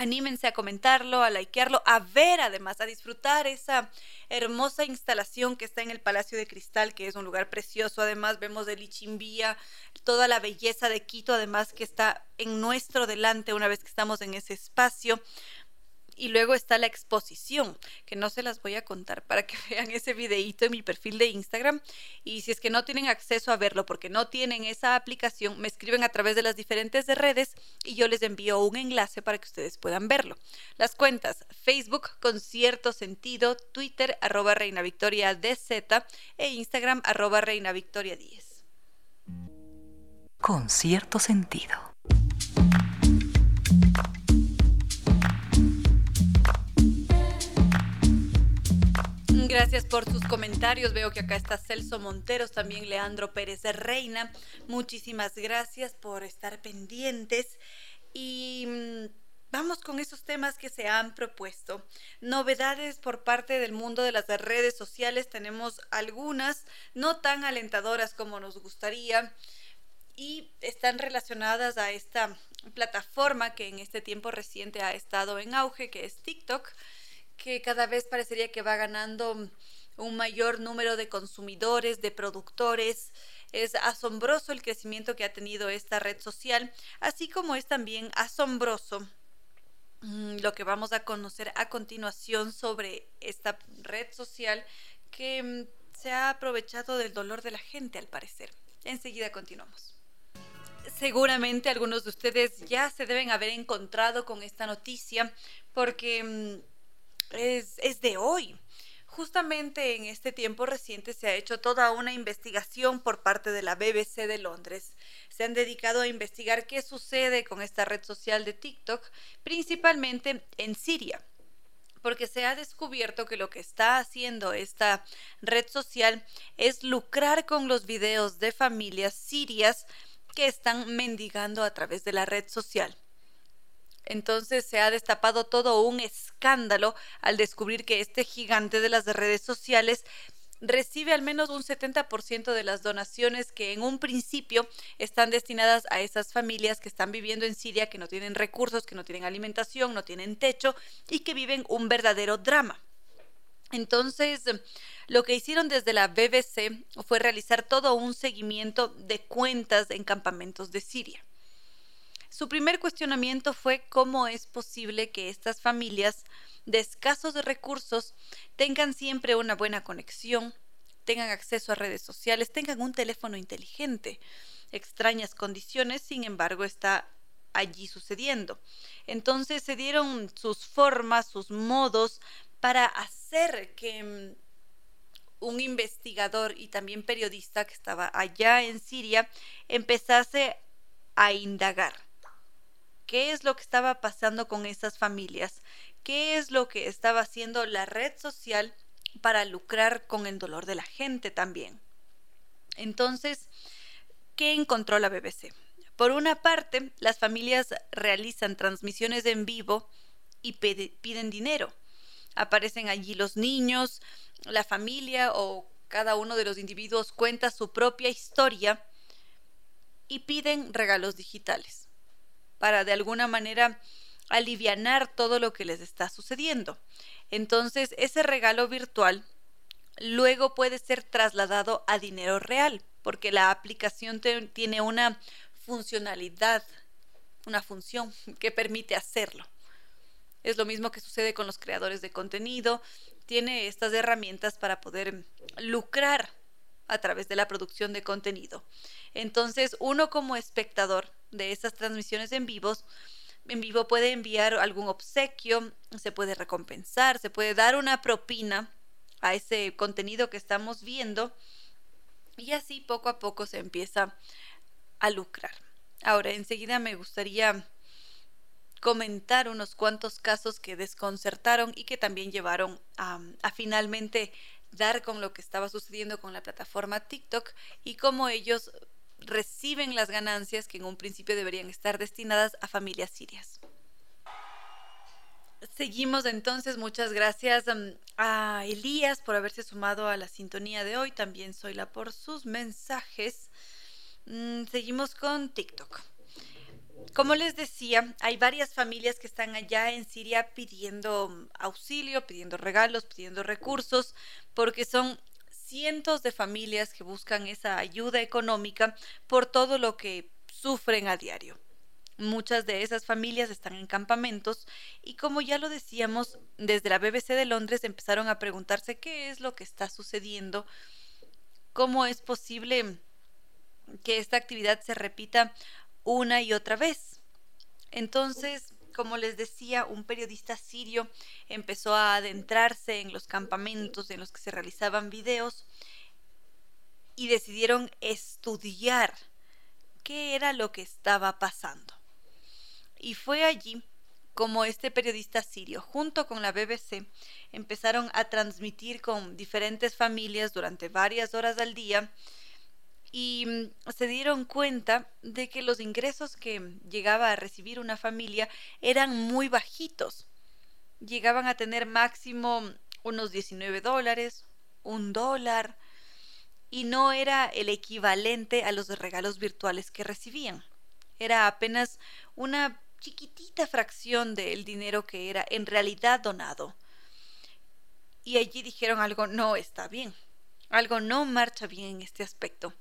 Anímense a comentarlo, a likearlo, a ver además, a disfrutar esa hermosa instalación que está en el Palacio de Cristal, que es un lugar precioso. Además, vemos el Ichimbía, toda la belleza de Quito, además que está en nuestro delante una vez que estamos en ese espacio. Y luego está la exposición, que no se las voy a contar para que <laughs> vean ese videíto en mi perfil de Instagram. Y si es que no tienen acceso a verlo porque no tienen esa aplicación, me escriben a través de las diferentes redes y yo les envío un enlace para que ustedes puedan verlo. Las cuentas Facebook con cierto sentido, Twitter arroba Reina Victoria DZ e Instagram arroba Reina Victoria 10. Con cierto sentido. Gracias por sus comentarios. Veo que acá está Celso Monteros, también Leandro Pérez de Reina. Muchísimas gracias por estar pendientes. Y mm, vamos con esos temas que se han propuesto. Novedades por parte del mundo de las redes sociales. Tenemos algunas, no tan alentadoras como nos gustaría. Y están relacionadas a esta plataforma que en este tiempo reciente ha estado en auge, que es TikTok que cada vez parecería que va ganando un mayor número de consumidores, de productores. Es asombroso el crecimiento que ha tenido esta red social, así como es también asombroso mm, lo que vamos a conocer a continuación sobre esta red social que mm, se ha aprovechado del dolor de la gente al parecer. Enseguida continuamos. Seguramente algunos de ustedes ya se deben haber encontrado con esta noticia porque es, de hoy. Justamente en este tiempo reciente se ha hecho toda una investigación por parte de la BBC de Londres. Se han dedicado a investigar qué sucede con esta red social de TikTok, principalmente en Siria porque se ha descubierto que lo que está haciendo esta red social es lucrar con los videos de familias sirias que están mendigando a través de la red social. Entonces se ha destapado todo un escándalo al descubrir que este gigante de las redes sociales recibe al menos un 70% de las donaciones que en un principio están destinadas a esas familias que están viviendo en Siria, que no tienen recursos, que no tienen alimentación, no tienen techo y que viven un verdadero drama. Entonces, lo que hicieron desde la BBC fue realizar todo un seguimiento de cuentas en campamentos de Siria. Su primer cuestionamiento fue cómo es posible que estas familias de escasos recursos tengan siempre una buena conexión, tengan acceso a redes sociales, tengan un teléfono inteligente. Extrañas condiciones, sin embargo, está allí sucediendo. Entonces se dieron sus formas, sus modos para hacer que mm, un investigador y también periodista que estaba allá en Siria empezase a indagar qué es lo que estaba pasando con esas familias, qué es lo que estaba haciendo la red social para lucrar con el dolor de la gente también. Entonces, ¿qué encontró la BBC? Por una parte, las familias realizan transmisiones en vivo y piden dinero. Aparecen allí los niños, la familia o cada uno de los individuos cuenta su propia historia y piden regalos digitales para de alguna manera alivianar todo lo que les está sucediendo. Entonces, ese regalo virtual luego puede ser trasladado a dinero real, porque la aplicación tiene una funcionalidad, una función que permite hacerlo. Es lo mismo que sucede con los creadores de contenido, tiene estas herramientas para poder lucrar a través de la producción de contenido. Entonces, uno como espectador de esas transmisiones en vivos, en vivo puede enviar algún obsequio, se puede recompensar, se puede dar una propina a ese contenido que estamos viendo y así poco a poco se empieza a lucrar. Ahora, enseguida me gustaría comentar unos cuantos casos que desconcertaron y que también llevaron a, a finalmente dar con lo que estaba sucediendo con la plataforma TikTok y cómo ellos reciben las ganancias que en un principio deberían estar destinadas a familias sirias. Seguimos entonces, muchas gracias mm, a Elías por haberse sumado a la sintonía de hoy, también soy la por sus mensajes. Mm, seguimos con TikTok. Como les decía, hay varias familias que están allá en Siria pidiendo mm, auxilio, pidiendo regalos, pidiendo recursos, porque son cientos de familias que buscan esa ayuda económica por todo lo que sufren a diario. Muchas de esas familias están en campamentos y como ya lo decíamos, desde la BBC de Londres empezaron a preguntarse qué es lo que está sucediendo, cómo es posible que esta actividad se repita una y otra vez. Entonces, como les decía, un periodista sirio empezó a adentrarse en los campamentos en los que se realizaban videos y decidieron estudiar qué era lo que estaba pasando. Y fue allí como este periodista sirio, junto con la BBC, empezaron a transmitir con diferentes familias durante varias horas al día y mm, se dieron cuenta de que los ingresos que llegaba a recibir una familia eran muy bajitos. Llegaban a tener máximo unos 19 dólares, un dólar, y no era el equivalente a los regalos virtuales que recibían. Era apenas una chiquitita fracción del dinero que era en realidad donado. Y allí dijeron algo no está bien, algo no marcha bien en este aspecto.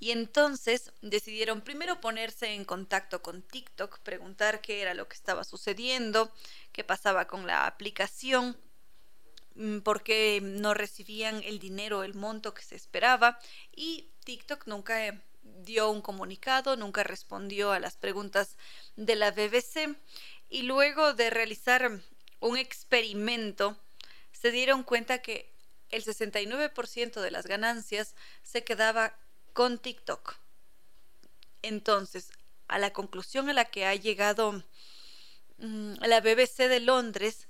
Y entonces decidieron primero ponerse en contacto con TikTok, preguntar qué era lo que estaba sucediendo, qué pasaba con la aplicación, mm, por qué no recibían el dinero, el monto que se esperaba. Y TikTok nunca eh, dio un comunicado, nunca respondió a las preguntas de la BBC. Y luego de realizar un experimento, se dieron cuenta que el 69% de las ganancias se quedaba con TikTok. Entonces, a la conclusión a la que ha llegado mm, la BBC de Londres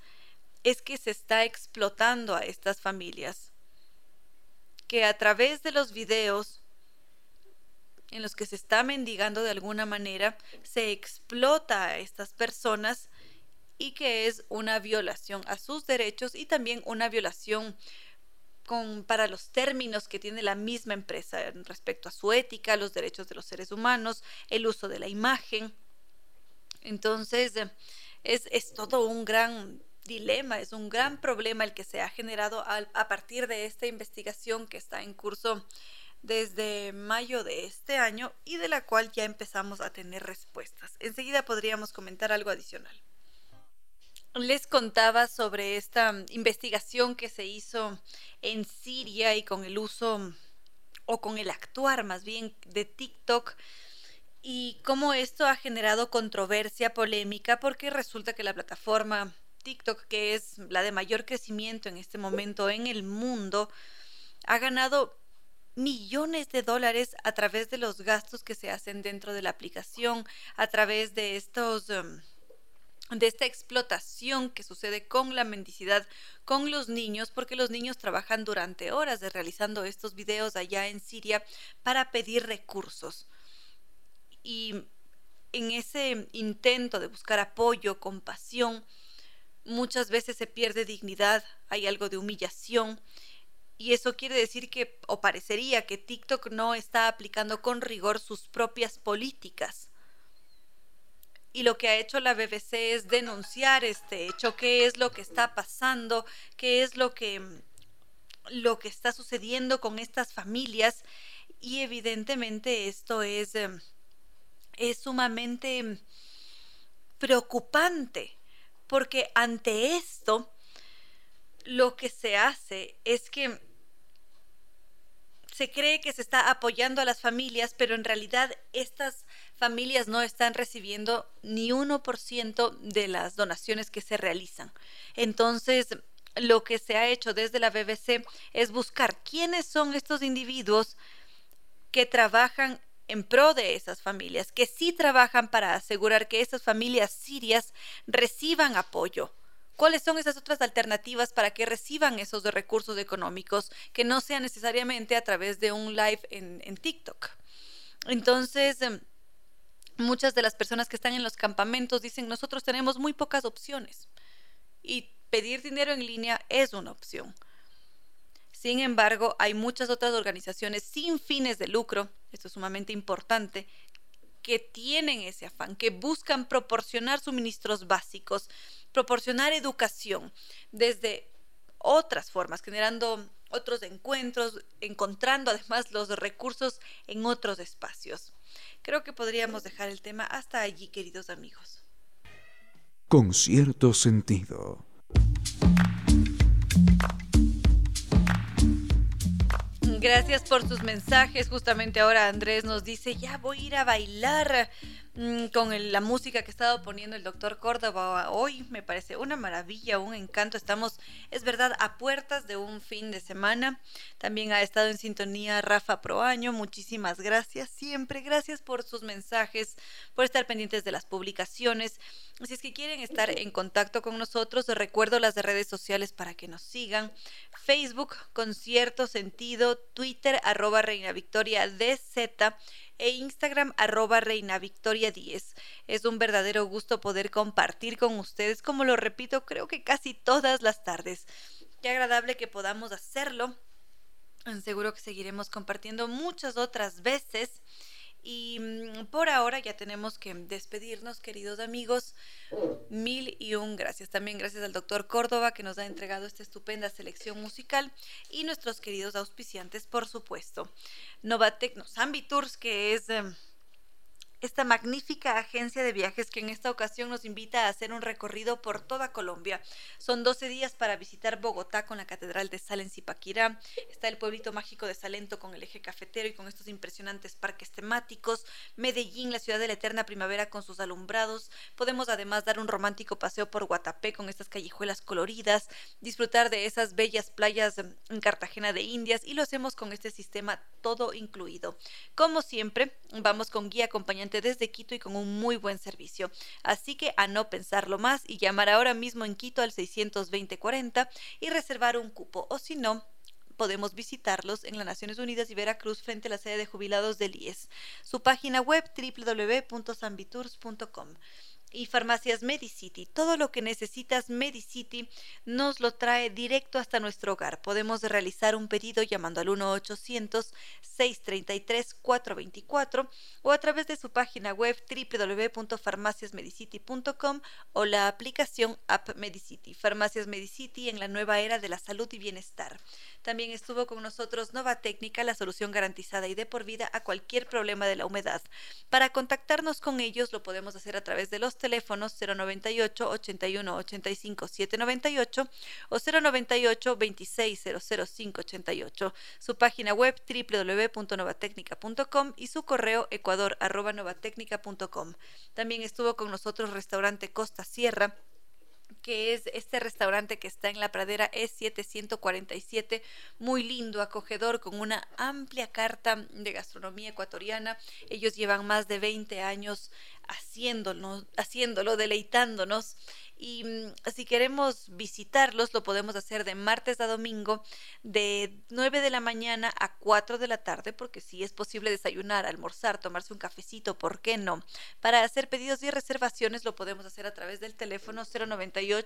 es que se está explotando a estas familias, que a través de los videos en los que se está mendigando de alguna manera, se explota a estas personas y que es una violación a sus derechos y también una violación para los términos que tiene la misma empresa respecto a su ética, los derechos de los seres humanos, el uso de la imagen. Entonces, es, es todo un gran dilema, es un gran problema el que se ha generado a, partir de esta investigación que está en curso desde mayo de este año y de la cual ya empezamos a tener respuestas. Enseguida podríamos comentar algo adicional. Les contaba sobre esta investigación que se hizo en Siria y con el uso o con el actuar más bien de TikTok y cómo esto ha generado controversia, polémica, porque resulta que la plataforma TikTok, que es la de mayor crecimiento en este momento en el mundo, ha ganado millones de dólares a través de los gastos que se hacen dentro de la aplicación, a través de estos... Em, de esta explotación que sucede con la mendicidad con los niños, porque los niños trabajan durante horas realizando estos videos allá en Siria para pedir recursos. Y en ese intento de buscar apoyo, compasión, muchas veces se pierde dignidad, hay algo de humillación. Y eso quiere decir que, o parecería que TikTok no está aplicando con rigor sus propias políticas y lo que ha hecho la BBC es denunciar este hecho, qué es lo que está pasando, qué es lo que lo que está sucediendo con estas familias. Y evidentemente esto es em, es sumamente preocupante porque ante esto lo que se hace es que se cree que se está apoyando a las familias, pero en realidad estas familias no están recibiendo ni 1% de las donaciones que se realizan. Entonces, lo que se ha hecho desde la BBC es buscar quiénes son estos individuos que trabajan en pro de esas familias, que sí trabajan para asegurar que esas familias sirias reciban apoyo. ¿Cuáles son esas otras alternativas para que reciban esos recursos económicos que no sea necesariamente a través de un live en, TikTok? Entonces, em, muchas de las personas que están en los campamentos dicen, nosotros tenemos muy pocas opciones y pedir dinero en línea es una opción. Sin embargo, hay muchas otras organizaciones sin fines de lucro, esto es sumamente importante, que tienen ese afán, que buscan proporcionar suministros básicos, proporcionar educación desde otras formas, generando otros encuentros, encontrando además los recursos en otros espacios. Creo que podríamos dejar el tema hasta allí, queridos amigos. Con cierto sentido. Gracias por sus mensajes. Justamente ahora Andrés nos dice, ya voy a ir a bailar. Mm, con la música que ha estado poniendo el doctor Córdoba hoy. Me parece una maravilla, un encanto. Estamos, es verdad, a puertas de un fin de semana. También ha estado en sintonía Rafa Proaño. Muchísimas gracias. Siempre gracias por sus mensajes, por estar pendientes de las publicaciones. Si es que quieren estar en contacto con nosotros, recuerdo las redes sociales para que nos sigan. Facebook, Concierto Sentido, Twitter, arroba Reina Victoria DZ e Instagram arroba Reina Victoria 10. Es un verdadero gusto poder compartir con ustedes, como lo repito, creo que casi todas las tardes. Qué agradable que podamos hacerlo. Seguro que seguiremos compartiendo muchas otras veces. Y mm, por ahora ya tenemos que despedirnos, queridos amigos. Mil y un gracias. También gracias al doctor Córdoba que nos ha entregado esta estupenda selección musical y nuestros queridos auspiciantes, por supuesto. Novatec, no, Tours, que es... Em, esta magnífica agencia de viajes que en esta ocasión nos invita a hacer un recorrido por toda Colombia. Son 12 días para visitar Bogotá con la Catedral de Sal en Zipaquirá. Está el pueblito mágico de Salento con el eje cafetero y con estos impresionantes parques temáticos. Medellín, la ciudad de la eterna primavera con sus alumbrados. Podemos además dar un romántico paseo por Guatapé con estas callejuelas coloridas, disfrutar de esas bellas playas en Cartagena de Indias y lo hacemos con este sistema todo incluido. Como siempre, vamos con guía acompañante desde Quito y con un muy buen servicio. Así que a no pensarlo más y llamar ahora mismo en Quito al 620-40 y reservar un cupo o si no, podemos visitarlos en las Naciones Unidas y Veracruz frente a la sede de jubilados del IES. Su página web www.sambitours.com y farmacias Medicity. Todo lo que necesitas Medicity nos lo trae directo hasta nuestro hogar. Podemos realizar un pedido llamando al 1-800-633-424 o a través de su página web www.farmaciasmedicity.com o la aplicación App Medicity. Farmacias Medicity en la nueva era de la salud y bienestar. También estuvo con nosotros Nova Técnica, la solución garantizada y de por vida a cualquier problema de la humedad. Para contactarnos con ellos lo podemos hacer a través de los teléfonos 098 81 85 798 o 098 26 88. Su página web www.novatecnica.com y su correo ecuador@novatecnica.com. También estuvo con nosotros Restaurante Costa Sierra que es este restaurante que está en la pradera E747, muy lindo, acogedor, con una amplia carta de gastronomía ecuatoriana. Ellos llevan más de 20 años haciéndolo, haciéndolo deleitándonos y mm, si queremos visitarlos, lo podemos hacer de martes a domingo, de 9 de la mañana a 4 de la tarde, porque si es posible desayunar, almorzar, tomarse un cafecito, ¿por qué no? Para hacer pedidos y reservaciones lo podemos hacer a través del teléfono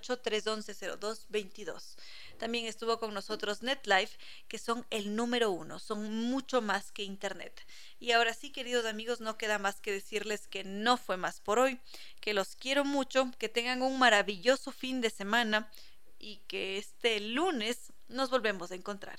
098-311-0222. También estuvo con nosotros NetLife, que son el número uno, son mucho más que Internet. Y ahora sí, queridos amigos, no queda más que decirles que no fue más por hoy, que los quiero mucho, que tengan un maravilloso fin de semana y que este lunes nos volvemos a encontrar.